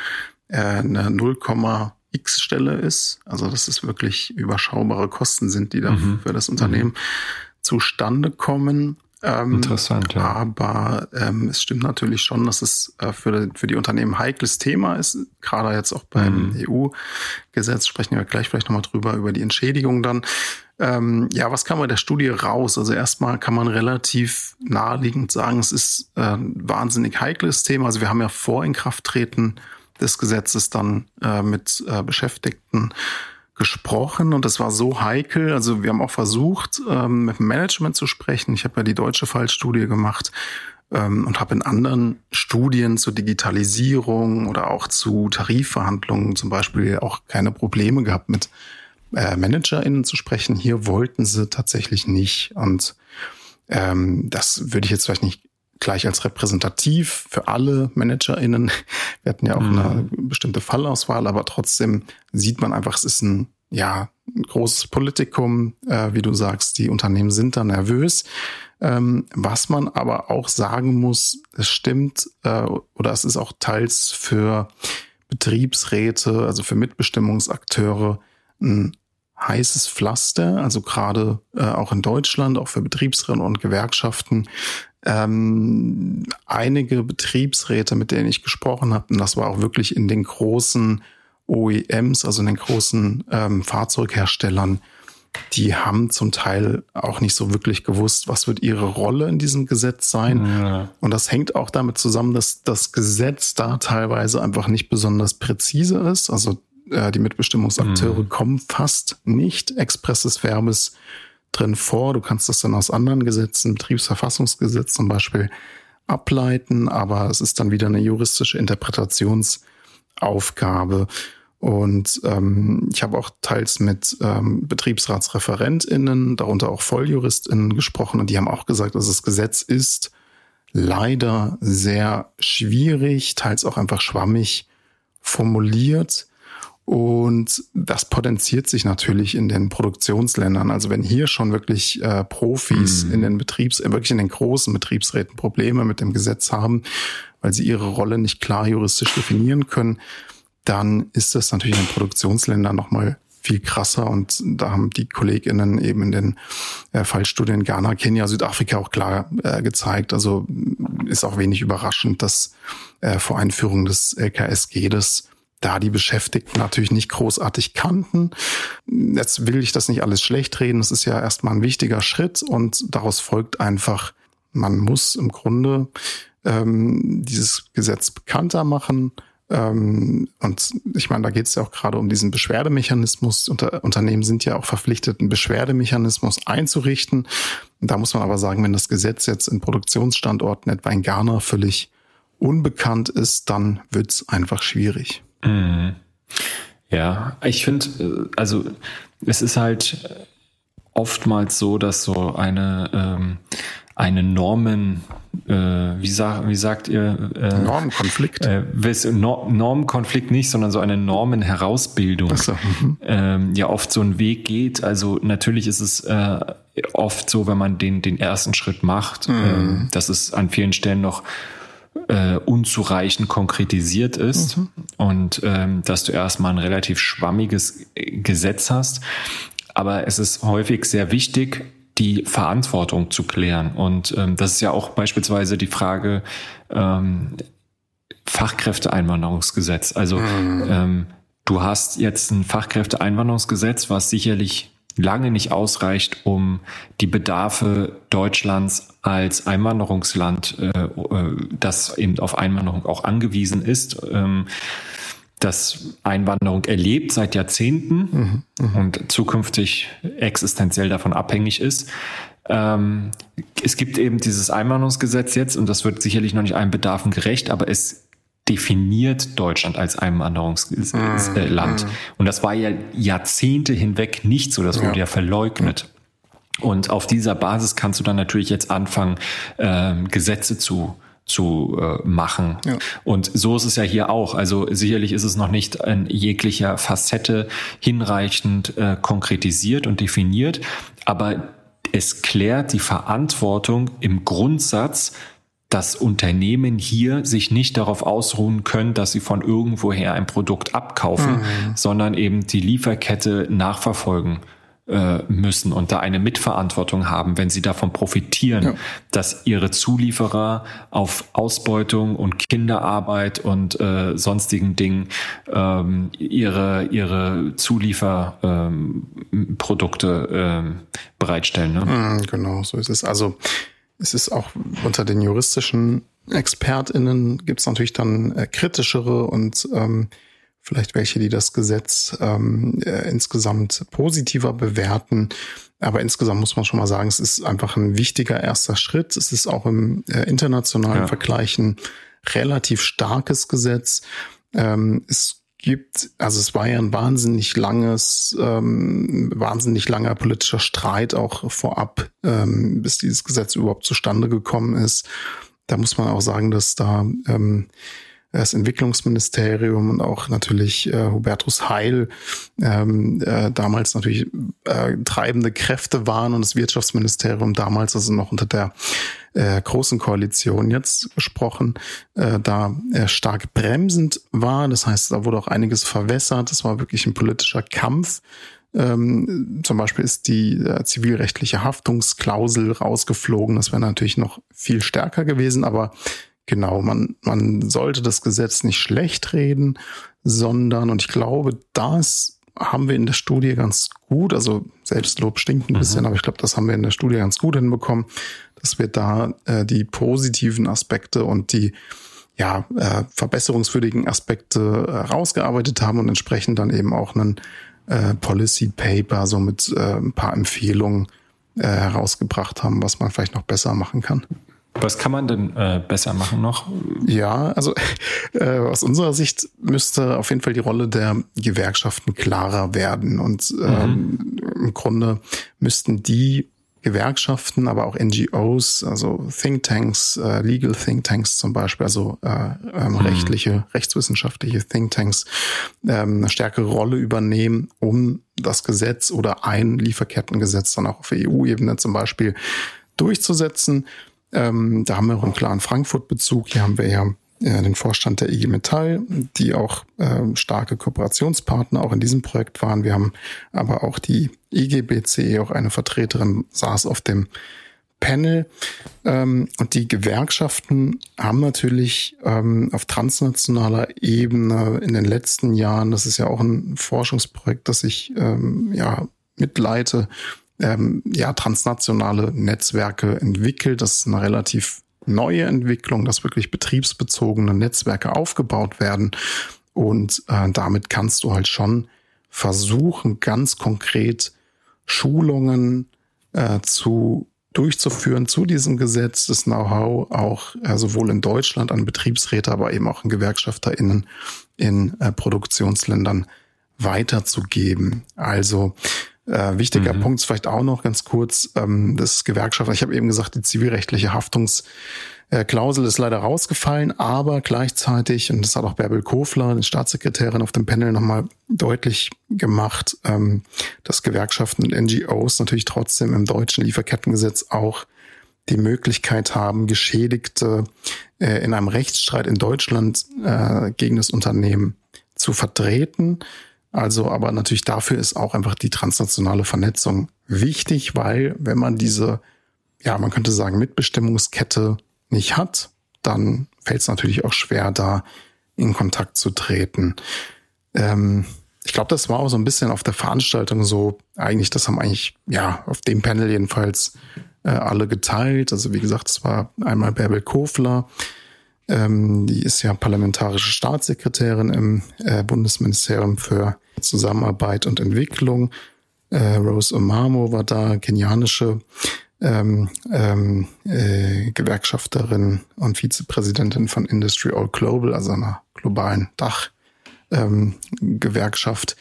äh, eine 0,x Stelle ist. Also dass es wirklich überschaubare Kosten sind, die da mhm. für das Unternehmen mhm. zustande kommen. Ähm, Interessant, ja. Aber ähm, es stimmt natürlich schon, dass es äh, für, für die Unternehmen ein heikles Thema ist. Gerade jetzt auch beim mhm. EU-Gesetz sprechen wir gleich vielleicht nochmal drüber, über die Entschädigung dann. Ähm, ja, was kam bei der Studie raus? Also erstmal kann man relativ naheliegend sagen, es ist äh, ein wahnsinnig heikles Thema. Also wir haben ja vor Inkrafttreten des Gesetzes dann äh, mit äh, Beschäftigten gesprochen und das war so heikel. Also wir haben auch versucht, ähm, mit dem Management zu sprechen. Ich habe ja die deutsche Fallstudie gemacht ähm, und habe in anderen Studien zur Digitalisierung oder auch zu Tarifverhandlungen zum Beispiel auch keine Probleme gehabt mit äh, ManagerInnen zu sprechen. Hier wollten sie tatsächlich nicht. Und ähm, das würde ich jetzt vielleicht nicht gleich als repräsentativ für alle ManagerInnen. Wir hatten ja auch mhm. eine bestimmte Fallauswahl, aber trotzdem sieht man einfach, es ist ein, ja, ein großes Politikum, äh, wie du sagst, die Unternehmen sind da nervös. Ähm, was man aber auch sagen muss, es stimmt, äh, oder es ist auch teils für Betriebsräte, also für Mitbestimmungsakteure, ein heißes Pflaster, also gerade äh, auch in Deutschland, auch für Betriebsräte und Gewerkschaften. Ähm, einige Betriebsräte, mit denen ich gesprochen habe, und das war auch wirklich in den großen OEMs, also in den großen ähm, Fahrzeugherstellern, die haben zum Teil auch nicht so wirklich gewusst, was wird ihre Rolle in diesem Gesetz sein. Ja. Und das hängt auch damit zusammen, dass das Gesetz da teilweise einfach nicht besonders präzise ist. Also äh, die Mitbestimmungsakteure mhm. kommen fast nicht expresses Verbes drin vor. Du kannst das dann aus anderen Gesetzen, Betriebsverfassungsgesetz zum Beispiel, ableiten, aber es ist dann wieder eine juristische Interpretationsaufgabe. Und ähm, ich habe auch teils mit ähm, BetriebsratsreferentInnen, darunter auch VolljuristInnen gesprochen und die haben auch gesagt, dass das Gesetz ist leider sehr schwierig, teils auch einfach schwammig formuliert. Und das potenziert sich natürlich in den Produktionsländern. Also wenn hier schon wirklich äh, Profis mhm. in den Betriebs, äh, wirklich in den großen Betriebsräten Probleme mit dem Gesetz haben, weil sie ihre Rolle nicht klar juristisch definieren können, dann ist das natürlich in den Produktionsländern nochmal viel krasser. Und da haben die KollegInnen eben in den äh, Fallstudien Ghana, Kenia, Südafrika auch klar äh, gezeigt. Also ist auch wenig überraschend, dass äh, vor Einführung des LKSG das da die Beschäftigten natürlich nicht großartig kannten. Jetzt will ich das nicht alles schlecht reden. Es ist ja erstmal ein wichtiger Schritt und daraus folgt einfach, man muss im Grunde ähm, dieses Gesetz bekannter machen, Ähm, und ich meine, da geht es ja auch gerade um diesen Beschwerdemechanismus. Unter, Unternehmen sind ja auch verpflichtet, einen Beschwerdemechanismus einzurichten. Da muss man aber sagen, wenn das Gesetz jetzt in Produktionsstandorten etwa in Ghana völlig unbekannt ist, dann wird es einfach schwierig. Mhm. Ja, ich finde, äh, also es ist halt oftmals so, dass so eine ähm, eine Normen, äh, wie, sag, wie sagt ihr? Äh, Normenkonflikt. Äh, Normenkonflikt nicht, sondern so eine Normenherausbildung so. mhm. ähm, ja oft so einen Weg geht. Also natürlich ist es äh, oft so, wenn man den, den ersten Schritt macht, mhm. äh, dass es an vielen Stellen noch äh, unzureichend konkretisiert ist mhm. und ähm, dass du erstmal ein relativ schwammiges Gesetz hast. Aber es ist häufig sehr wichtig, die Verantwortung zu klären. Und ähm, das ist ja auch beispielsweise die Frage ähm, Fachkräfteeinwanderungsgesetz. Also mhm. ähm, du hast jetzt ein Fachkräfteeinwanderungsgesetz, was sicherlich lange nicht ausreicht, um die Bedarfe Deutschlands als Einwanderungsland, äh, äh, das eben auf Einwanderung auch angewiesen ist, ähm, das Einwanderung erlebt seit Jahrzehnten mhm, mh. und zukünftig existenziell davon abhängig ist. Ähm, es gibt eben dieses Einwanderungsgesetz jetzt und das wird sicherlich noch nicht allen Bedarfen gerecht, aber es definiert Deutschland als Einwanderungsland. Mhm. Und das war ja Jahrzehnte hinweg nicht so, das wurde ja, ja verleugnet. Und auf dieser Basis kannst du dann natürlich jetzt anfangen, ähm, Gesetze zu zu äh, machen. Ja. Und so ist es ja hier auch. Also sicherlich ist es noch nicht in jeglicher Facette hinreichend äh, konkretisiert und definiert, aber es klärt die Verantwortung im Grundsatz, dass Unternehmen hier sich nicht darauf ausruhen können, dass sie von irgendwoher ein Produkt abkaufen, mhm. sondern eben die Lieferkette nachverfolgen äh, müssen und da eine Mitverantwortung haben, wenn sie davon profitieren, ja. dass ihre Zulieferer auf Ausbeutung und Kinderarbeit und äh, sonstigen Dingen ähm, ihre ihre Zulieferprodukte ähm, ähm, bereitstellen. Ne? Mhm, genau, so ist es. Also es ist auch unter den juristischen ExpertInnen gibt es natürlich dann äh, kritischere und ähm, vielleicht welche, die das Gesetz ähm, äh, insgesamt positiver bewerten. Aber insgesamt muss man schon mal sagen, es ist einfach ein wichtiger erster Schritt. Es ist auch im äh, internationalen ja. Vergleich ein relativ starkes Gesetz. Ähm, es gibt, also es war ja ein wahnsinnig langes, ähm, wahnsinnig langer politischer Streit auch vorab, ähm, bis dieses Gesetz überhaupt zustande gekommen ist. Da muss man auch sagen, dass da ähm, das Entwicklungsministerium und auch natürlich äh, Hubertus Heil ähm, äh, damals natürlich äh, treibende Kräfte waren und das Wirtschaftsministerium damals, also noch unter der äh, großen Koalition jetzt gesprochen, äh, da äh, stark bremsend war. Das heißt, da wurde auch einiges verwässert. Das war wirklich ein politischer Kampf. Ähm, zum Beispiel ist die äh, zivilrechtliche Haftungsklausel rausgeflogen. Das wäre natürlich noch viel stärker gewesen, aber Genau, man, man sollte das Gesetz nicht schlecht reden, sondern, und ich glaube, das haben wir in der Studie ganz gut, also Selbstlob stinkt ein mhm. bisschen, aber ich glaube, das haben wir in der Studie ganz gut hinbekommen, dass wir da äh, die positiven Aspekte und die ja, äh, verbesserungswürdigen Aspekte äh, rausgearbeitet haben und entsprechend dann eben auch einen äh, Policy Paper so mit äh, ein paar Empfehlungen äh, herausgebracht haben, was man vielleicht noch besser machen kann. Was kann man denn äh, besser machen noch? Ja, also äh, aus unserer Sicht müsste auf jeden Fall die Rolle der Gewerkschaften klarer werden. Und ähm, mhm. im Grunde müssten die Gewerkschaften, aber auch NGOs, also Thinktanks, äh, Legal Thinktanks zum Beispiel, also äh, ähm, mhm. rechtliche, rechtswissenschaftliche Thinktanks, ähm, eine stärkere Rolle übernehmen, um das Gesetz oder ein Lieferkettengesetz dann auch auf EU-Ebene zum Beispiel durchzusetzen. Ähm, da haben wir auch einen klaren Frankfurt-Bezug. Hier haben wir ja äh, den Vorstand der IG Metall, die auch äh, starke Kooperationspartner auch in diesem Projekt waren. Wir haben aber auch die IGBC, auch eine Vertreterin saß auf dem Panel. Ähm, und die Gewerkschaften haben natürlich ähm, auf transnationaler Ebene in den letzten Jahren, das ist ja auch ein Forschungsprojekt, das ich ähm, ja mitleite, ähm, ja, transnationale Netzwerke entwickelt. Das ist eine relativ neue Entwicklung, dass wirklich betriebsbezogene Netzwerke aufgebaut werden. Und äh, damit kannst du halt schon versuchen, ganz konkret Schulungen äh, zu durchzuführen zu diesem Gesetz, das Know-how auch äh, sowohl in Deutschland an Betriebsräte, aber eben auch an GewerkschafterInnen in äh, Produktionsländern weiterzugeben. Also äh, wichtiger mhm. Punkt ist vielleicht auch noch ganz kurz, ähm, das Gewerkschaft, ich habe eben gesagt, die zivilrechtliche Haftungsklausel ist leider rausgefallen, aber gleichzeitig, und das hat auch Bärbel Kofler, die Staatssekretärin auf dem Panel nochmal deutlich gemacht, ähm, dass Gewerkschaften und NGOs natürlich trotzdem im deutschen Lieferkettengesetz auch die Möglichkeit haben, Geschädigte äh, in einem Rechtsstreit in Deutschland äh, gegen das Unternehmen zu vertreten. Also, aber natürlich dafür ist auch einfach die transnationale Vernetzung wichtig, weil wenn man diese, ja, man könnte sagen, Mitbestimmungskette nicht hat, dann fällt es natürlich auch schwer, da in Kontakt zu treten. Ähm, ich glaube, das war auch so ein bisschen auf der Veranstaltung so, eigentlich, das haben eigentlich, ja, auf dem Panel jedenfalls äh, alle geteilt. Also wie gesagt, es war einmal Bärbel Kofler, ähm, die ist ja parlamentarische Staatssekretärin im äh, Bundesministerium für Zusammenarbeit und Entwicklung. Äh, Rose Omamo war da, kenianische ähm, ähm, äh, Gewerkschafterin und Vizepräsidentin von Industry All Global, also einer globalen Dachgewerkschaft.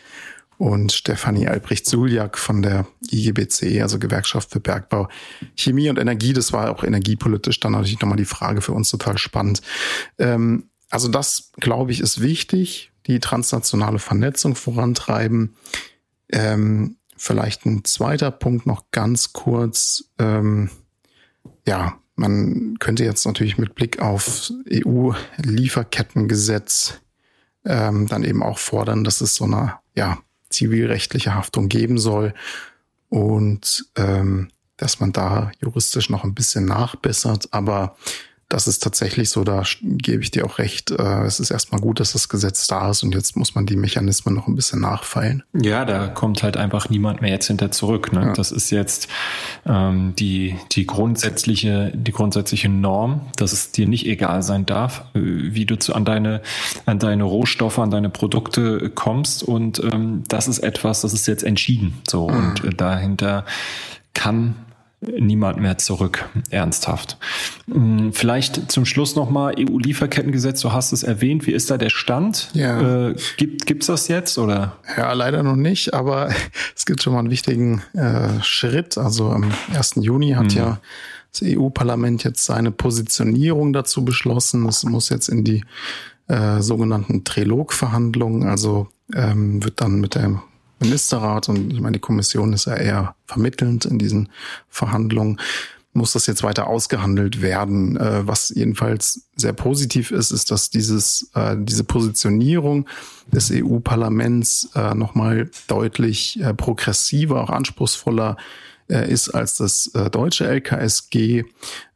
Und Stefanie Albrecht-Suljak von der IGBC, also Gewerkschaft für Bergbau, Chemie und Energie. Das war auch energiepolitisch dann natürlich nochmal die Frage für uns total spannend. Ähm, also das, glaube ich, ist wichtig, die transnationale Vernetzung vorantreiben. Ähm, vielleicht ein zweiter Punkt noch ganz kurz. Ähm, ja, man könnte jetzt natürlich mit Blick auf EU-Lieferkettengesetz ähm, dann eben auch fordern, dass es so eine ja, zivilrechtliche Haftung geben soll und ähm, dass man da juristisch noch ein bisschen nachbessert. Aber das ist tatsächlich so, da gebe ich dir auch recht. Äh, es ist erstmal gut, dass das Gesetz da ist und jetzt muss man die Mechanismen noch ein bisschen nachfeilen. Ja, da kommt halt einfach niemand mehr jetzt hinter zurück. Ne? Ja. Das ist jetzt ähm, die, die grundsätzliche, die grundsätzliche Norm, dass es dir nicht egal sein darf, äh, wie du zu, an deine, an deine Rohstoffe, an deine Produkte kommst. Und ähm, das ist etwas, das ist jetzt entschieden. So, mhm. und äh, dahinter kann niemand mehr zurück, ernsthaft. Hm, vielleicht zum Schluss nochmal EU-Lieferkettengesetz, du hast es erwähnt, wie ist da der Stand? Ja. Äh, gibt gibt's das jetzt oder? Ja, leider noch nicht, aber es gibt schon mal einen wichtigen äh, Schritt. Also am 1. Juni hat hm. ja das EU-Parlament jetzt seine Positionierung dazu beschlossen. Es muss jetzt in die äh, sogenannten Trilogverhandlungen, also ähm, wird dann mit der Ministerrat und ich meine, die Kommission ist ja eher vermittelnd in diesen Verhandlungen, muss das jetzt weiter ausgehandelt werden. Äh, was jedenfalls sehr positiv ist, ist, dass dieses, äh, diese Positionierung des EU-Parlaments äh, nochmal deutlich progressiver, auch anspruchsvoller ist als das äh, deutsche LKSG,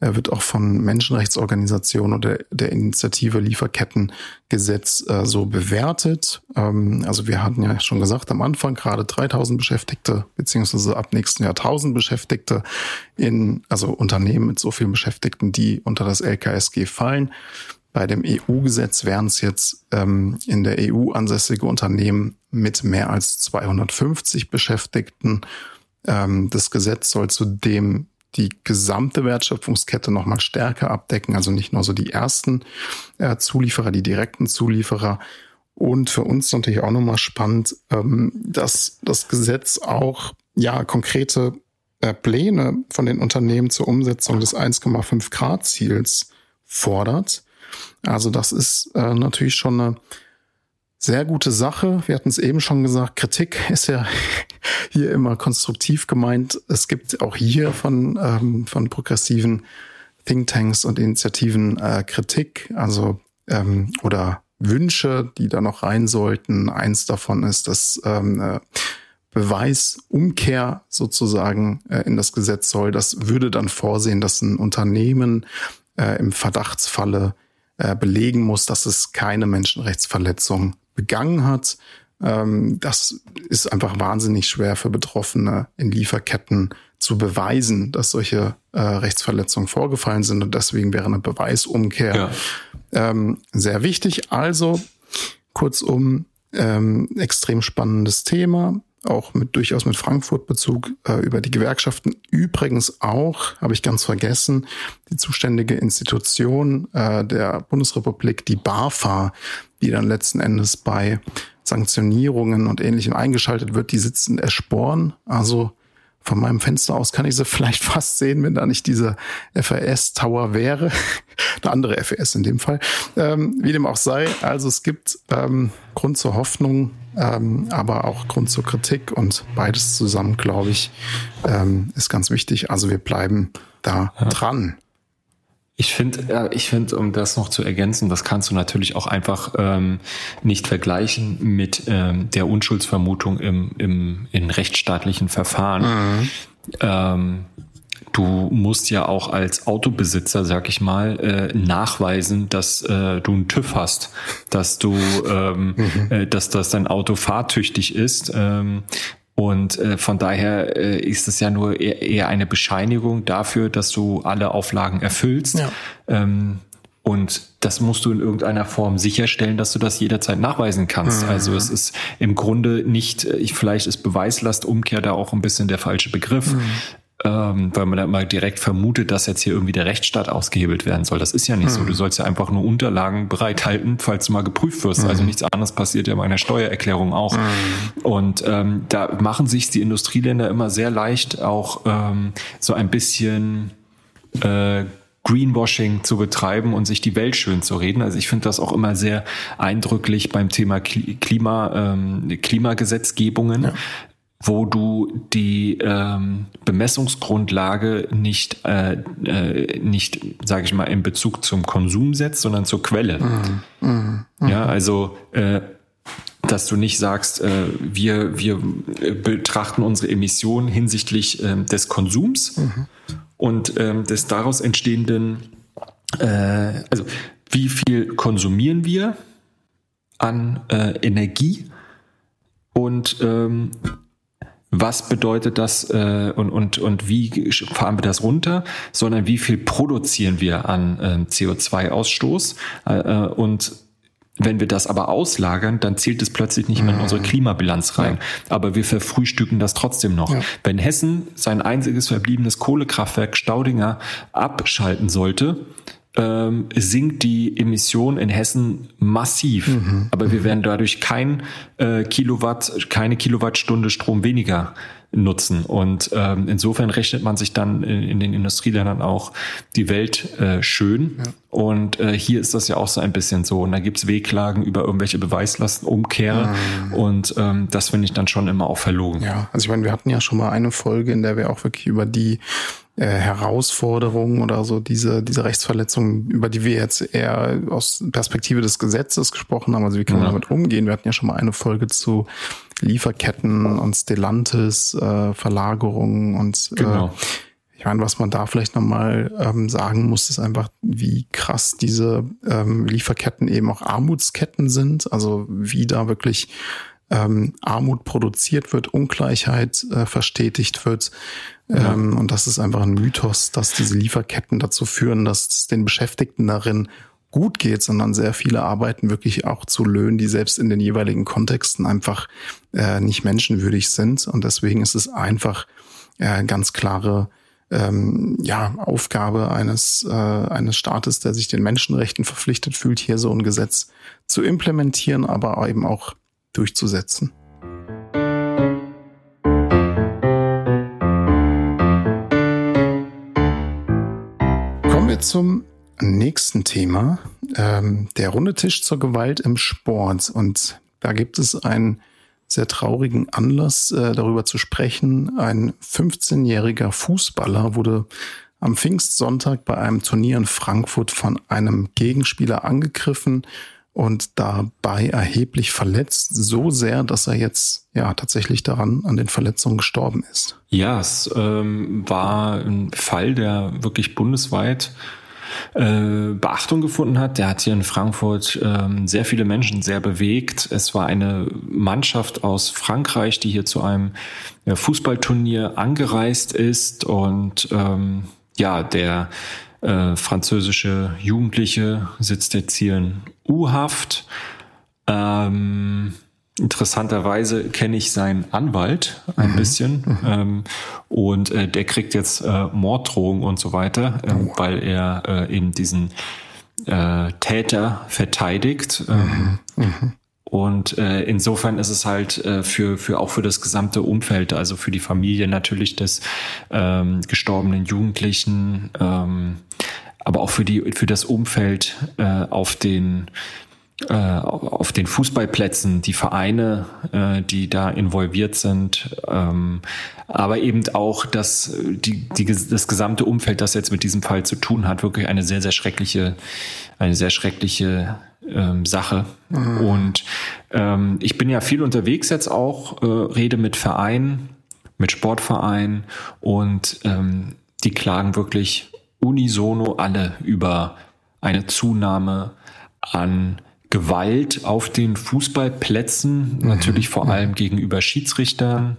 Er wird auch von Menschenrechtsorganisationen oder der Initiative Lieferkettengesetz äh, so bewertet. Ähm, also wir hatten ja schon gesagt am Anfang gerade 3000 Beschäftigte beziehungsweise ab nächsten Jahr 1000 Beschäftigte in also Unternehmen mit so vielen Beschäftigten, die unter das LKSG fallen. Bei dem EU-Gesetz wären es jetzt ähm, in der EU ansässige Unternehmen mit mehr als 250 Beschäftigten das Gesetz soll zudem die gesamte Wertschöpfungskette nochmal stärker abdecken, also nicht nur so die ersten äh, Zulieferer, die direkten Zulieferer. Und für uns natürlich auch nochmal spannend, ähm, dass das Gesetz auch ja konkrete äh, Pläne von den Unternehmen zur Umsetzung des 1,5 Grad Ziels fordert. Also das ist äh, natürlich schon eine sehr gute Sache. Wir hatten es eben schon gesagt, Kritik ist ja hier immer konstruktiv gemeint. Es gibt auch hier von, ähm, von progressiven Thinktanks und Initiativen äh, Kritik, also ähm, oder Wünsche, die da noch rein sollten. Eins davon ist, dass ähm, äh, Beweisumkehr sozusagen äh, in das Gesetz soll. Das würde dann vorsehen, dass ein Unternehmen äh, im Verdachtsfalle äh, belegen muss, dass es keine Menschenrechtsverletzung begangen hat. Ähm, das ist einfach wahnsinnig schwer für Betroffene in Lieferketten zu beweisen, dass solche äh, Rechtsverletzungen vorgefallen sind und deswegen wäre eine Beweisumkehr ja. ähm, sehr wichtig. Also kurzum, ähm, extrem spannendes Thema auch mit durchaus mit Frankfurt-Bezug äh, über die Gewerkschaften. Übrigens auch, habe ich ganz vergessen, die zuständige Institution äh, der Bundesrepublik, die BAFA, die dann letzten Endes bei Sanktionierungen und Ähnlichem eingeschaltet wird, die sitzt in Eschborn. Also von meinem Fenster aus kann ich sie vielleicht fast sehen, wenn da nicht dieser FRS-Tower wäre. Eine andere FRS in dem Fall. Ähm, wie dem auch sei. Also es gibt ähm, Grund zur Hoffnung, ähm, aber auch Grund zur Kritik und beides zusammen, glaube ich, ähm, ist ganz wichtig. Also wir bleiben da ja. dran. Ich finde, ja, ich finde, um das noch zu ergänzen, das kannst du natürlich auch einfach ähm, nicht vergleichen mit ähm, der Unschuldsvermutung im, im in rechtsstaatlichen Verfahren. Mhm. Ähm, du musst ja auch als Autobesitzer, sag ich mal, äh, nachweisen, dass äh, du einen TÜV hast, dass du, ähm, mhm. äh, dass, dass dein Auto fahrtüchtig ist. Ähm, und äh, von daher äh, ist es ja nur eher, eher eine Bescheinigung dafür, dass du alle Auflagen erfüllst. Ja. Ähm, und das musst du in irgendeiner Form sicherstellen, dass du das jederzeit nachweisen kannst. Mhm. Also es ist im Grunde nicht, äh, vielleicht ist Beweislastumkehr da auch ein bisschen der falsche Begriff. Mhm ähm, weil man dann mal direkt vermutet, dass jetzt hier irgendwie der Rechtsstaat ausgehebelt werden soll. Das ist ja nicht mhm. so. Du sollst ja einfach nur Unterlagen bereithalten, falls du mal geprüft wirst. Also mhm. Also nichts anderes passiert ja bei einer Steuererklärung auch. Mhm. Und ähm, da machen sich die Industrieländer immer sehr leicht, auch ähm, so ein bisschen äh, Greenwashing zu betreiben und sich die Welt schön zu reden. Also ich finde das auch immer sehr eindrücklich beim Thema Klima, ähm, Klimagesetzgebungen, ja wo du die ähm, Bemessungsgrundlage nicht, äh, äh, nicht, sage ich mal, in Bezug zum Konsum setzt, sondern zur Quelle. Mhm. Mhm. Ja, also äh, dass du nicht sagst, äh, wir, wir betrachten unsere Emissionen hinsichtlich äh, des Konsums mhm. und äh, des daraus entstehenden, äh, also wie viel konsumieren wir an äh, Energie und ähm, was bedeutet das äh, und, und, und wie fahren wir das runter, sondern wie viel produzieren wir an äh, CO2-Ausstoß äh, äh, und wenn wir das aber auslagern, dann zählt es plötzlich nicht mehr in unsere mhm. Klimabilanz rein. Ja. Aber wir verfrühstücken das trotzdem noch. Ja. Wenn Hessen sein einziges verbliebenes Kohlekraftwerk Staudinger abschalten sollte, ähm, sinkt die Emission in Hessen massiv. Mhm. Aber wir werden dadurch kein äh, Kilowatt, keine Kilowattstunde Strom weniger nutzen. Und ähm, insofern rechnet man sich dann in, in den Industrieländern auch die Welt äh, schön. Ja. Und äh, hier ist das ja auch so ein bisschen so. Und da gibt's Wehklagen über irgendwelche Beweislastenumkehre. Mhm. Und ähm, das finde ich dann schon immer auch verlogen. Ja, also ich meine, wir hatten ja schon mal eine Folge, in der wir auch wirklich über die äh, Herausforderungen oder so diese, diese Rechtsverletzungen, über die wir jetzt eher aus Perspektive des Gesetzes gesprochen haben. Also wie kann man ja. damit umgehen? Wir hatten ja schon mal eine Folge zu Lieferketten und Stellantis, äh, Verlagerungen und äh, genau. äh, ich meine, was man da vielleicht nochmal ähm, sagen muss, ist einfach, wie krass diese ähm, Lieferketten eben auch Armutsketten sind. Also wie da wirklich ähm, Armut produziert wird, Ungleichheit äh, verstetigt wird. Ja. Ähm, und das ist einfach ein Mythos, dass diese Lieferketten dazu führen, dass es den Beschäftigten darin gut geht, sondern sehr viele arbeiten wirklich auch zu Löhnen, die selbst in den jeweiligen Kontexten einfach äh, nicht menschenwürdig sind. Und deswegen ist es einfach äh, ganz klare ähm, ja, Aufgabe eines, äh, eines Staates, der sich den Menschenrechten verpflichtet fühlt, hier so ein Gesetz zu implementieren, aber eben auch durchzusetzen. Kommen wir zum nächsten Thema, ähm, der runde Tisch zur Gewalt im Sport. Und da gibt es einen sehr traurigen Anlass, äh, darüber zu sprechen. Ein 15-jähriger Fußballer wurde am Pfingstsonntag bei einem Turnier in Frankfurt von einem Gegenspieler angegriffen und dabei erheblich verletzt, so sehr, dass er jetzt ja tatsächlich daran an den Verletzungen gestorben ist. Ja, es ähm, war ein Fall, der wirklich bundesweit äh, Beachtung gefunden hat. Der hat hier in Frankfurt ähm, sehr viele Menschen sehr bewegt. Es war eine Mannschaft aus Frankreich, die hier zu einem äh, Fußballturnier angereist ist und ähm, ja, der äh, französische Jugendliche sitzt jetzt hier in U-Haft. Ähm, Interessanterweise kenne ich seinen Anwalt ein mhm. bisschen mhm. Ähm, und äh, der kriegt jetzt äh, Morddrohungen und so weiter, äh, oh. weil er äh, eben diesen äh, Täter verteidigt. Ähm, mhm. Und äh, insofern ist es halt äh, für, für auch für das gesamte Umfeld, also für die Familie natürlich des ähm, gestorbenen Jugendlichen, ähm, aber auch für die für das Umfeld äh, auf den äh, auf den Fußballplätzen, die Vereine, äh, die da involviert sind, ähm, aber eben auch das, die, die, das gesamte Umfeld, das jetzt mit diesem Fall zu tun hat, wirklich eine sehr, sehr schreckliche, eine sehr schreckliche ähm, Sache. Mhm. Und ähm, ich bin ja viel unterwegs jetzt auch, äh, rede mit Vereinen, mit Sportvereinen und ähm, die klagen wirklich unisono alle über eine Zunahme an Gewalt auf den Fußballplätzen, mhm. natürlich vor allem gegenüber Schiedsrichtern,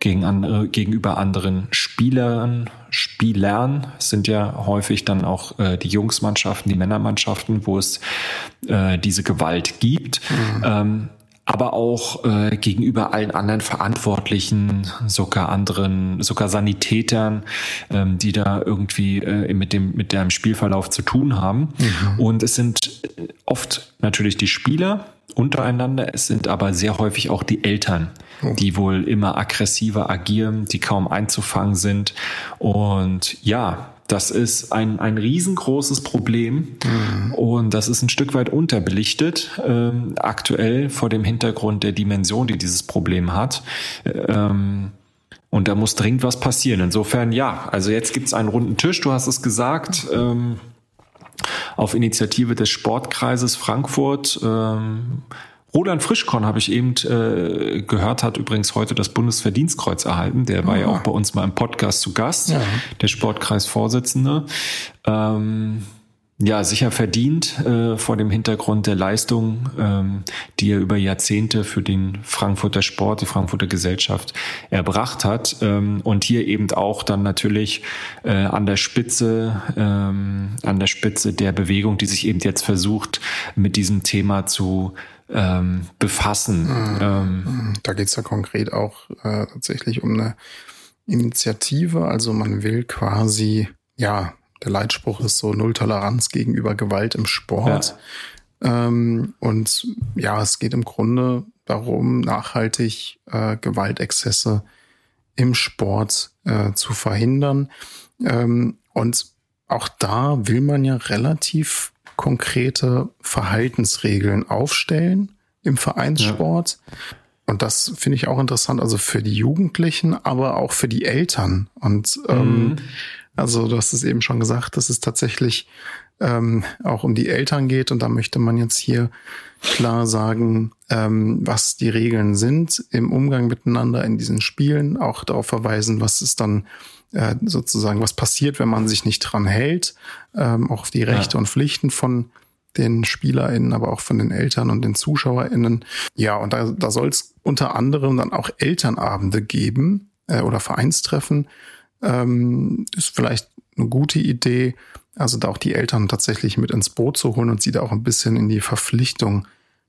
gegen andere, gegenüber anderen Spielern, Spielern sind ja häufig dann auch äh, die Jungsmannschaften, die Männermannschaften, wo es äh, diese Gewalt gibt. Mhm. Ähm, aber auch äh, gegenüber allen anderen Verantwortlichen, sogar anderen, sogar Sanitätern, ähm, die da irgendwie äh, mit dem mit dem Spielverlauf zu tun haben. Mhm. Und es sind oft natürlich die Spieler untereinander, es sind aber sehr häufig auch die Eltern, oh. die wohl immer aggressiver agieren, die kaum einzufangen sind. Und ja, das ist ein, ein riesengroßes Problem mhm. und das ist ein Stück weit unterbelichtet, ähm, aktuell vor dem Hintergrund der Dimension, die dieses Problem hat. Ähm, und da muss dringend was passieren. Insofern ja, also jetzt gibt es einen runden Tisch, du hast es gesagt. Ähm, auf Initiative des Sportkreises Frankfurt. Ähm, Roland Frischkorn habe ich eben äh, gehört, hat übrigens heute das Bundesverdienstkreuz erhalten. Der war ja ah. auch bei uns mal im Podcast zu Gast, ja. der Sportkreisvorsitzende. Ähm, ja, sicher verdient äh, vor dem Hintergrund der Leistung, ähm, die er über Jahrzehnte für den Frankfurter Sport, die Frankfurter Gesellschaft erbracht hat. Ähm, und hier eben auch dann natürlich äh, an der Spitze, ähm, an der Spitze der Bewegung, die sich eben jetzt versucht, mit diesem Thema zu ähm, befassen. Mhm. Ähm, da geht es ja konkret auch äh, tatsächlich um eine Initiative. Also man will quasi, ja, der Leitspruch ist so Null Toleranz gegenüber Gewalt im Sport. Ja. Ähm, und ja, es geht im Grunde darum, nachhaltig äh, Gewaltexzesse im Sport äh, zu verhindern. Ähm, und auch da will man ja relativ konkrete Verhaltensregeln aufstellen im Vereinssport. Ja. Und das finde ich auch interessant, also für die Jugendlichen, aber auch für die Eltern. Und ähm, mhm. Also du hast es eben schon gesagt, dass es tatsächlich ähm, auch um die Eltern geht. Und da möchte man jetzt hier klar sagen, ähm, was die Regeln sind im Umgang miteinander in diesen Spielen, auch darauf verweisen, was es dann äh, sozusagen, was passiert, wenn man sich nicht dran hält, ähm, auch auf die Rechte ja. und Pflichten von den SpielerInnen, aber auch von den Eltern und den ZuschauerInnen. Ja, und da, da soll es unter anderem dann auch Elternabende geben äh, oder Vereinstreffen. Ähm, ist vielleicht eine gute Idee, also da auch die Eltern tatsächlich mit ins Boot zu holen und sie da auch ein bisschen in die Verpflichtung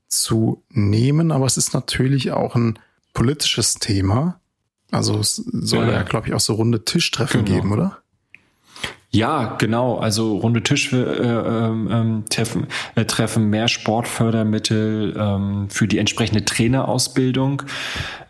zu nehmen. Aber es ist natürlich auch ein politisches Thema. Also es soll ja, ja glaube ich, auch so runde Tischtreffen genau. geben, oder? Ja, genau. Also runde Tisch äh, ähm, ähm, treffen, äh, treffen mehr Sportfördermittel ähm, für die entsprechende Trainerausbildung.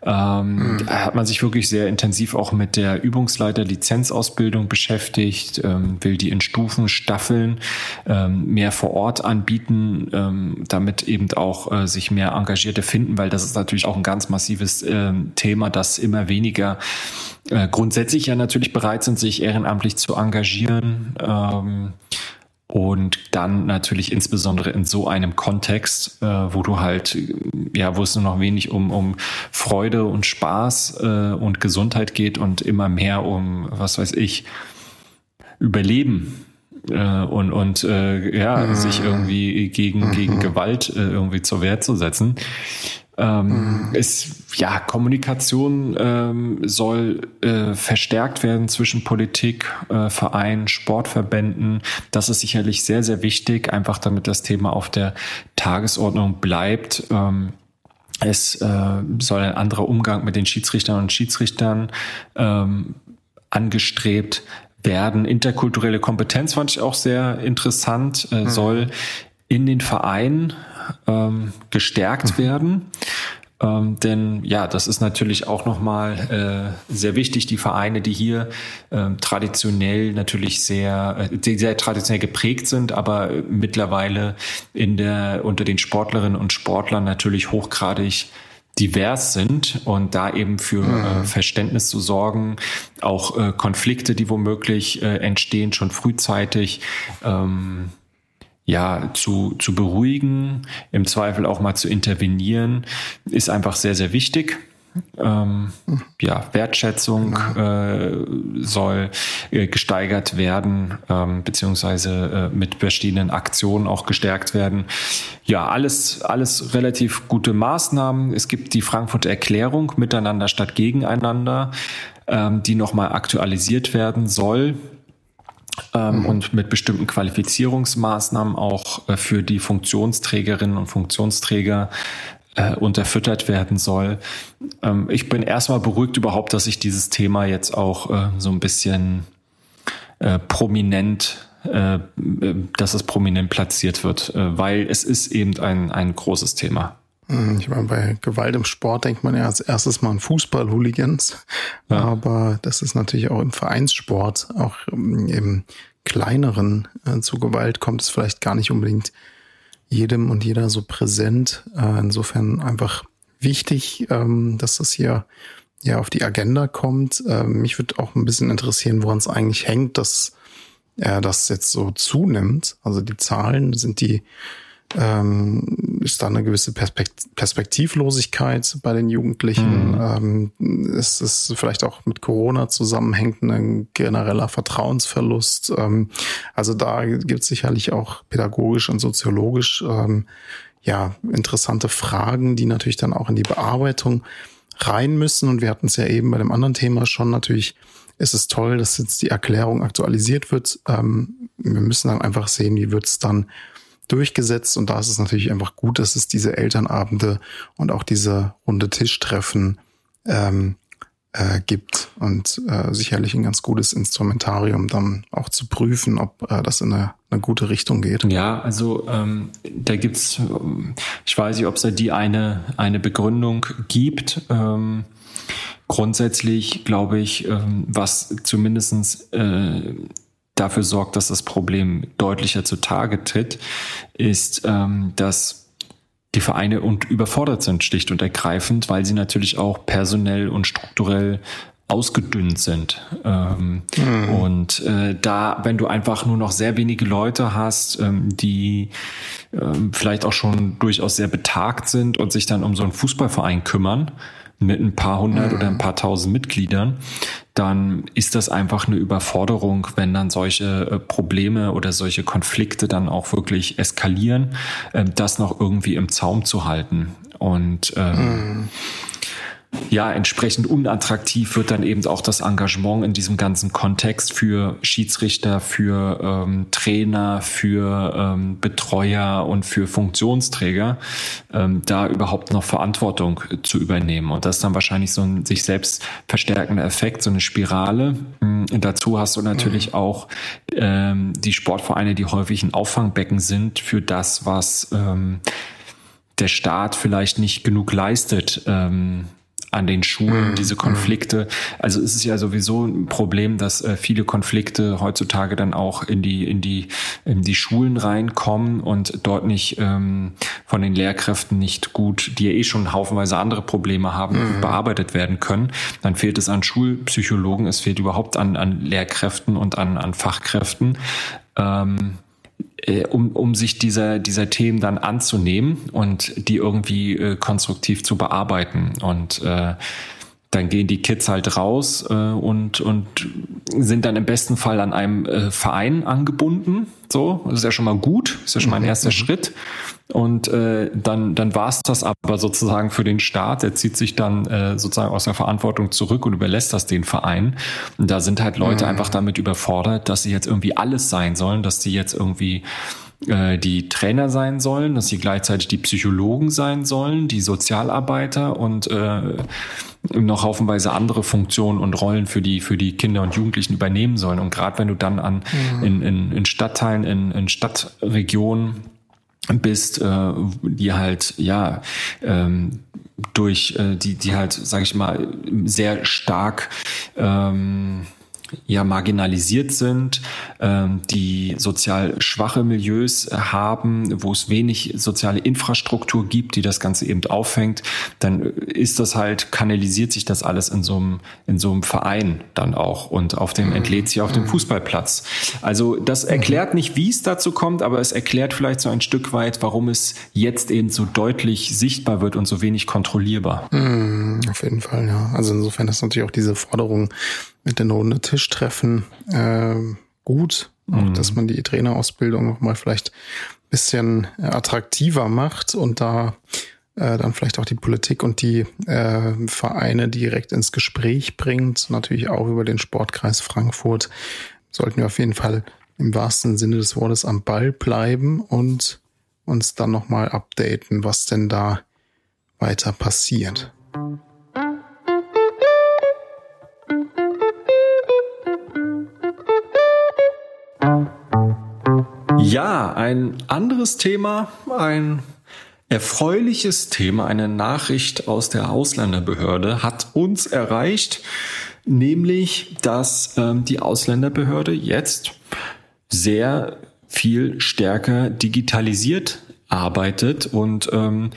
Ähm, mhm. Da hat man sich wirklich sehr intensiv auch mit der Übungsleiter-Lizenzausbildung beschäftigt, ähm, will die in Stufen staffeln, ähm, mehr vor Ort anbieten, ähm, damit eben auch äh, sich mehr Engagierte finden, weil das ist natürlich auch ein ganz massives äh, Thema, dass immer weniger äh, grundsätzlich ja natürlich bereit sind, sich ehrenamtlich zu engagieren. Ähm, und dann natürlich insbesondere in so einem Kontext, äh, wo du halt, ja, wo es nur noch wenig um, um Freude und Spaß äh, und Gesundheit geht und immer mehr um, was weiß ich, Überleben äh, und, und äh, ja, mhm. sich irgendwie gegen, mhm. gegen Gewalt äh, irgendwie zur Wehr zu setzen. Ähm, mhm. ist, ja, Kommunikation ähm, soll äh, verstärkt werden zwischen Politik, äh, Vereinen, Sportverbänden. Das ist sicherlich sehr, sehr wichtig, einfach damit das Thema auf der Tagesordnung bleibt. Ähm, es äh, soll ein anderer Umgang mit den Schiedsrichtern und Schiedsrichtern ähm, angestrebt werden. Interkulturelle Kompetenz fand ich auch sehr interessant, äh, mhm. soll in den Vereinen ähm, gestärkt mhm. werden. Ähm, denn ja, das ist natürlich auch nochmal äh, sehr wichtig. Die Vereine, die hier äh, traditionell natürlich sehr, äh, die sehr traditionell geprägt sind, aber mittlerweile in der, unter den Sportlerinnen und Sportlern natürlich hochgradig divers sind und da eben für mhm. äh, Verständnis zu sorgen, auch äh, Konflikte, die womöglich äh, entstehen, schon frühzeitig ähm, ja zu, zu beruhigen, im Zweifel auch mal zu intervenieren, ist einfach sehr, sehr wichtig. Ähm, ja, Wertschätzung äh, soll äh, gesteigert werden, ähm, beziehungsweise äh, mit verschiedenen Aktionen auch gestärkt werden. Ja, alles, alles relativ gute Maßnahmen. Es gibt die Frankfurter Erklärung miteinander statt gegeneinander, ähm, die nochmal aktualisiert werden soll. Ähm, mhm. und mit bestimmten Qualifizierungsmaßnahmen auch äh, für die Funktionsträgerinnen und Funktionsträger äh, unterfüttert werden soll. Ähm, ich bin erstmal beruhigt überhaupt, dass sich dieses Thema jetzt auch äh, so ein bisschen äh, prominent äh, dass es prominent platziert wird, äh, weil es ist eben ein, ein großes Thema. Ich meine, bei Gewalt im Sport denkt man ja als erstes mal an Fußball-Hooligans. Ja. Aber das ist natürlich auch im Vereinssport, auch im kleineren äh, zu Gewalt kommt es vielleicht gar nicht unbedingt jedem und jeder so präsent. Äh, insofern einfach wichtig, ähm, dass das hier ja auf die Agenda kommt. Äh, mich würde auch ein bisschen interessieren, woran es eigentlich hängt, dass äh, das jetzt so zunimmt. Also die Zahlen sind die ähm, ist da eine gewisse Perspekt Perspektivlosigkeit bei den Jugendlichen. Mhm. Ähm, ist es vielleicht auch mit Corona zusammenhängt ein genereller Vertrauensverlust. Ähm, also da gibt es sicherlich auch pädagogisch und soziologisch ähm, ja interessante Fragen, die natürlich dann auch in die Bearbeitung rein müssen. Und wir hatten es ja eben bei dem anderen Thema schon natürlich. Ist es toll, dass jetzt die Erklärung aktualisiert wird. Ähm, wir müssen dann einfach sehen, wie wird es dann durchgesetzt. Und da ist es natürlich einfach gut, dass es diese Elternabende und auch diese runde Tischtreffen ähm, äh, gibt und äh, sicherlich ein ganz gutes Instrumentarium dann auch zu prüfen, ob äh, das in eine, eine gute Richtung geht. Ja, also ähm, da gibt's, ich weiß nicht, ob es da die eine, eine Begründung gibt. Ähm, grundsätzlich glaube ich, ähm, was zumindestens äh, dafür sorgt, dass das Problem deutlicher zutage tritt, ist, ähm, dass die Vereine und überfordert sind, schlicht und ergreifend, weil sie natürlich auch personell und strukturell ausgedünnt sind. Ähm, mhm. Und äh, da, wenn du einfach nur noch sehr wenige Leute hast, ähm, die ähm, vielleicht auch schon durchaus sehr betagt sind und sich dann um so einen Fußballverein kümmern, mit ein paar hundert mhm. oder ein paar tausend Mitgliedern, dann ist das einfach eine Überforderung, wenn dann solche äh, Probleme oder solche Konflikte dann auch wirklich eskalieren, äh, das noch irgendwie im Zaum zu halten. Und ähm, mhm ja, entsprechend unattraktiv wird dann eben auch das Engagement in diesem ganzen Kontext für Schiedsrichter, für ähm, Trainer, für ähm, Betreuer und für Funktionsträger, ähm, da überhaupt noch Verantwortung zu übernehmen. Und das ist dann wahrscheinlich so ein sich selbst verstärkender Effekt, so eine Spirale. Und hm, dazu hast du natürlich mhm. auch ähm, die Sportvereine, die häufig ein Auffangbecken sind für das, was ähm, der Staat vielleicht nicht genug leistet. Ähm, an den Schulen, mhm. diese Konflikte. Also es ist ja sowieso ein Problem, dass äh, viele Konflikte heutzutage dann auch in die, in die, in die Schulen reinkommen und dort nicht ähm, von den Lehrkräften nicht gut, die ja eh schon haufenweise andere Probleme haben, mhm. bearbeitet werden können. Dann fehlt es an Schulpsychologen, es fehlt überhaupt an, an Lehrkräften und an, an Fachkräften. Ähm, äh, um, um sich dieser, dieser Themen dann anzunehmen und die irgendwie äh, konstruktiv zu bearbeiten. Und äh, dann gehen die Kids halt raus äh, und, und sind dann im besten Fall an einem äh, Verein angebunden. So, das ist ja schon mal gut, ist ja schon mal ein mhm, erster mhm. Schritt. Und äh, dann, dann war es das aber sozusagen für den Staat. Der zieht sich dann äh, sozusagen aus der Verantwortung zurück und überlässt das den Verein. Und da sind halt Leute mhm. einfach damit überfordert, dass sie jetzt irgendwie alles sein sollen, dass sie jetzt irgendwie äh, die Trainer sein sollen, dass sie gleichzeitig die Psychologen sein sollen, die Sozialarbeiter und äh, noch haufenweise andere Funktionen und Rollen für die für die Kinder und Jugendlichen übernehmen sollen. Und gerade wenn du dann an mhm. in, in, in Stadtteilen, in, in Stadtregionen bist, äh, die halt ja ähm, durch äh, die die halt sage ich mal sehr stark ähm, ja marginalisiert sind, ähm, die sozial schwache Milieus haben, wo es wenig soziale Infrastruktur gibt, die das Ganze eben auffängt, dann ist das halt, kanalisiert sich das alles in so einem, in so einem Verein dann auch und auf dem entlädt sich auf dem Fußballplatz. Also das erklärt nicht, wie es dazu kommt, aber es erklärt vielleicht so ein Stück weit, warum es jetzt eben so deutlich sichtbar wird und so wenig kontrollierbar. Mhm, auf jeden Fall, ja. Also insofern ist natürlich auch diese Forderung mit den Runde Tisch treffen äh, gut. Auch, mhm. dass man die Trainerausbildung nochmal vielleicht ein bisschen äh, attraktiver macht und da äh, dann vielleicht auch die Politik und die äh, Vereine direkt ins Gespräch bringt. Natürlich auch über den Sportkreis Frankfurt sollten wir auf jeden Fall im wahrsten Sinne des Wortes am Ball bleiben und uns dann nochmal updaten, was denn da weiter passiert. Ja, ein anderes Thema, ein erfreuliches Thema, eine Nachricht aus der Ausländerbehörde hat uns erreicht, nämlich, dass ähm, die Ausländerbehörde jetzt sehr viel stärker digitalisiert arbeitet und ähm,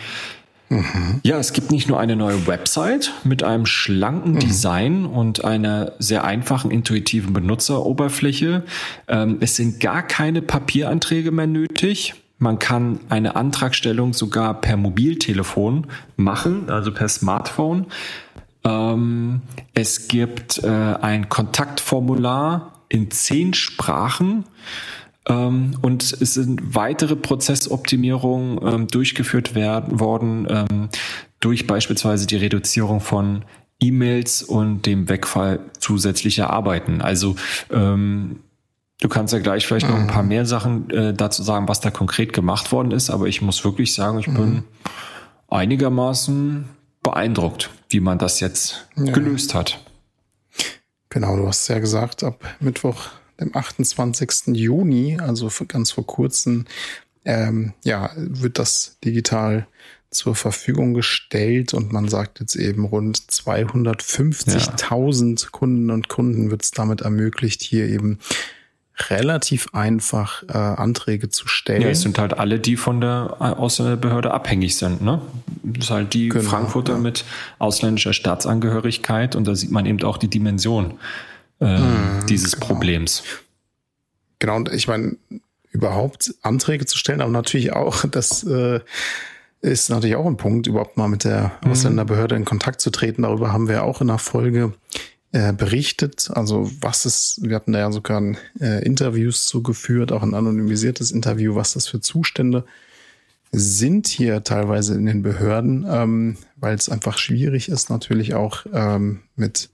Mhm. Ja, es gibt nicht nur eine neue Website mit einem schlanken mhm. Design und einer sehr einfachen, intuitiven Benutzeroberfläche. Ähm, es sind gar keine Papieranträge mehr nötig. Man kann eine Antragstellung sogar per Mobiltelefon machen, also per Smartphone. Ähm, es gibt äh, ein Kontaktformular in zehn Sprachen. Ähm, und es sind weitere Prozessoptimierungen ähm, durchgeführt werden, worden ähm, durch beispielsweise die Reduzierung von E-Mails und dem Wegfall zusätzlicher Arbeiten. Also du kannst ja gleich vielleicht noch ein paar mhm. mehr Sachen äh, dazu sagen, was da konkret gemacht worden ist, aber ich muss wirklich sagen, ich bin mhm. einigermaßen beeindruckt, wie man das jetzt ja. gelöst hat. Genau, du hast ja gesagt, ab Mittwoch dem 28. Juni, also ganz vor kurzem, ähm, ja, wird das digital zur Verfügung gestellt und man sagt jetzt eben rund 250.000 ja. Kunden und Kunden wird es damit ermöglicht, hier eben relativ einfach äh, Anträge zu stellen. Ja, es sind halt alle, die von der Ausländerbehörde abhängig sind. Ne? Das ist halt die genau, Frankfurter ja. mit ausländischer Staatsangehörigkeit und da sieht man eben auch die Dimension äh, mhm, dieses genau. Problems. Genau, und ich meine, überhaupt Anträge zu stellen, aber natürlich auch, das äh, ist natürlich auch ein Punkt, überhaupt mal mit der mhm. Ausländerbehörde in Kontakt zu treten. Darüber haben wir auch in der Folge äh, berichtet. Also was ist, wir hatten da ja sogar ein, äh, Interviews zugeführt, auch ein anonymisiertes Interview, was das für Zustände sind hier teilweise in den Behörden, ähm, weil es einfach schwierig ist, natürlich auch ähm, mit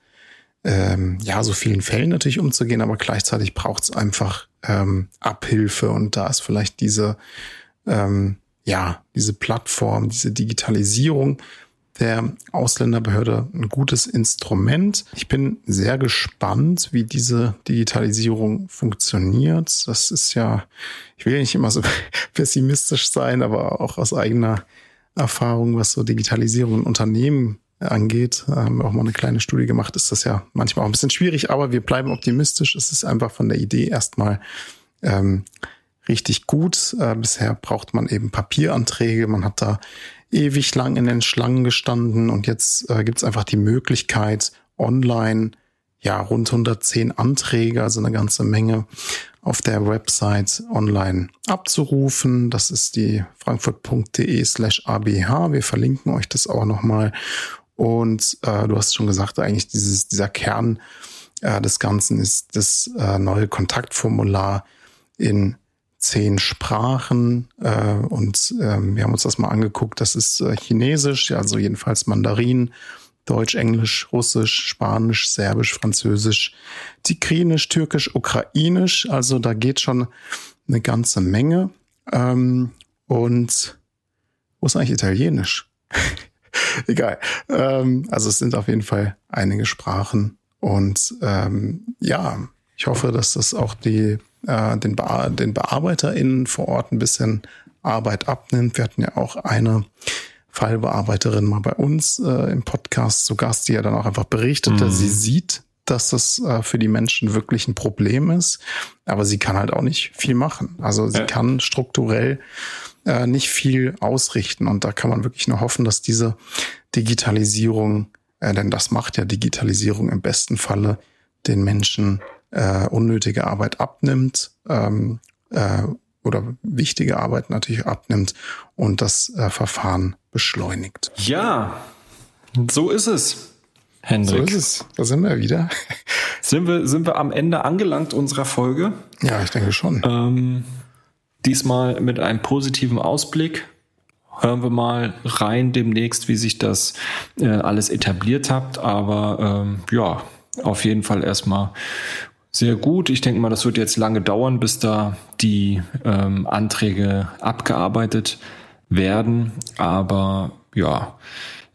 ähm, ja, so vielen Fällen natürlich umzugehen, aber gleichzeitig braucht es einfach ähm, Abhilfe und da ist vielleicht diese, ähm, ja, diese Plattform, diese Digitalisierung der Ausländerbehörde ein gutes Instrument. Ich bin sehr gespannt, wie diese Digitalisierung funktioniert. Das ist ja, ich will nicht immer so pessimistisch sein, aber auch aus eigener Erfahrung, was so Digitalisierung in Unternehmen angeht, haben wir auch mal eine kleine Studie gemacht, ist das ja manchmal auch ein bisschen schwierig, aber wir bleiben optimistisch. Es ist einfach von der Idee erstmal ähm, richtig gut. Äh, bisher braucht man eben Papieranträge, man hat da ewig lang in den Schlangen gestanden und jetzt äh, gibt es einfach die Möglichkeit, online ja rund 110 Anträge, also eine ganze Menge auf der Website online abzurufen. Das ist die frankfurt.de slash abh. Wir verlinken euch das auch nochmal. Und äh, du hast schon gesagt, eigentlich dieses, dieser Kern äh, des Ganzen ist das äh, neue Kontaktformular in zehn Sprachen äh, und ähm, wir haben uns das mal angeguckt. Das ist äh, Chinesisch, also jedenfalls Mandarin, Deutsch, Englisch, Russisch, Spanisch, Serbisch, Französisch, Tigrinisch, Türkisch, Ukrainisch. Also da geht schon eine ganze Menge. Ähm, und wo ist eigentlich Italienisch? Egal. Ähm, also es sind auf jeden Fall einige Sprachen. Und ähm, ja, ich hoffe, dass das auch die, äh, den, Be den BearbeiterInnen vor Ort ein bisschen Arbeit abnimmt. Wir hatten ja auch eine Fallbearbeiterin mal bei uns äh, im Podcast zu Gast, die ja dann auch einfach berichtete, mhm. sie sieht, dass das äh, für die Menschen wirklich ein Problem ist, aber sie kann halt auch nicht viel machen. Also sie ja. kann strukturell äh, nicht viel ausrichten und da kann man wirklich nur hoffen, dass diese Digitalisierung, äh, denn das macht ja Digitalisierung im besten Falle den Menschen äh, unnötige Arbeit abnimmt ähm, äh, oder wichtige Arbeit natürlich abnimmt und das äh, Verfahren beschleunigt. Ja, so ist es. Hendrik. So ist es. Da sind wir wieder. Sind wir, sind wir am Ende angelangt unserer Folge? Ja, ich denke schon. Ähm, diesmal mit einem positiven Ausblick. Hören wir mal rein demnächst, wie sich das äh, alles etabliert hat. Aber ähm, ja, auf jeden Fall erstmal sehr gut. Ich denke mal, das wird jetzt lange dauern, bis da die ähm, Anträge abgearbeitet werden. Aber ja,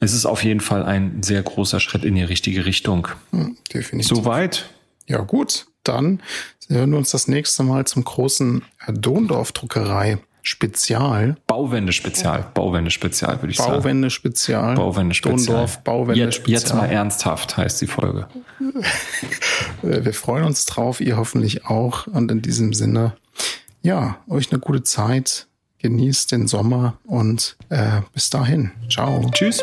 es ist auf jeden Fall ein sehr großer Schritt in die richtige Richtung. Hm, definitiv. Soweit. Ja, gut. Dann hören wir uns das nächste Mal zum großen Dondorf-Druckerei Spezial. Bauwende-Spezial. Bauwende-Spezial, würde ich sagen. Bauwende-Spezial. Bauwende-Spezial. Dondorf, Bauwende-Spezial. Jetzt, jetzt mal ernsthaft heißt die Folge. Wir freuen uns drauf, ihr hoffentlich auch. Und in diesem Sinne, ja, euch eine gute Zeit. Genießt den Sommer und äh, bis dahin. Ciao. Tschüss.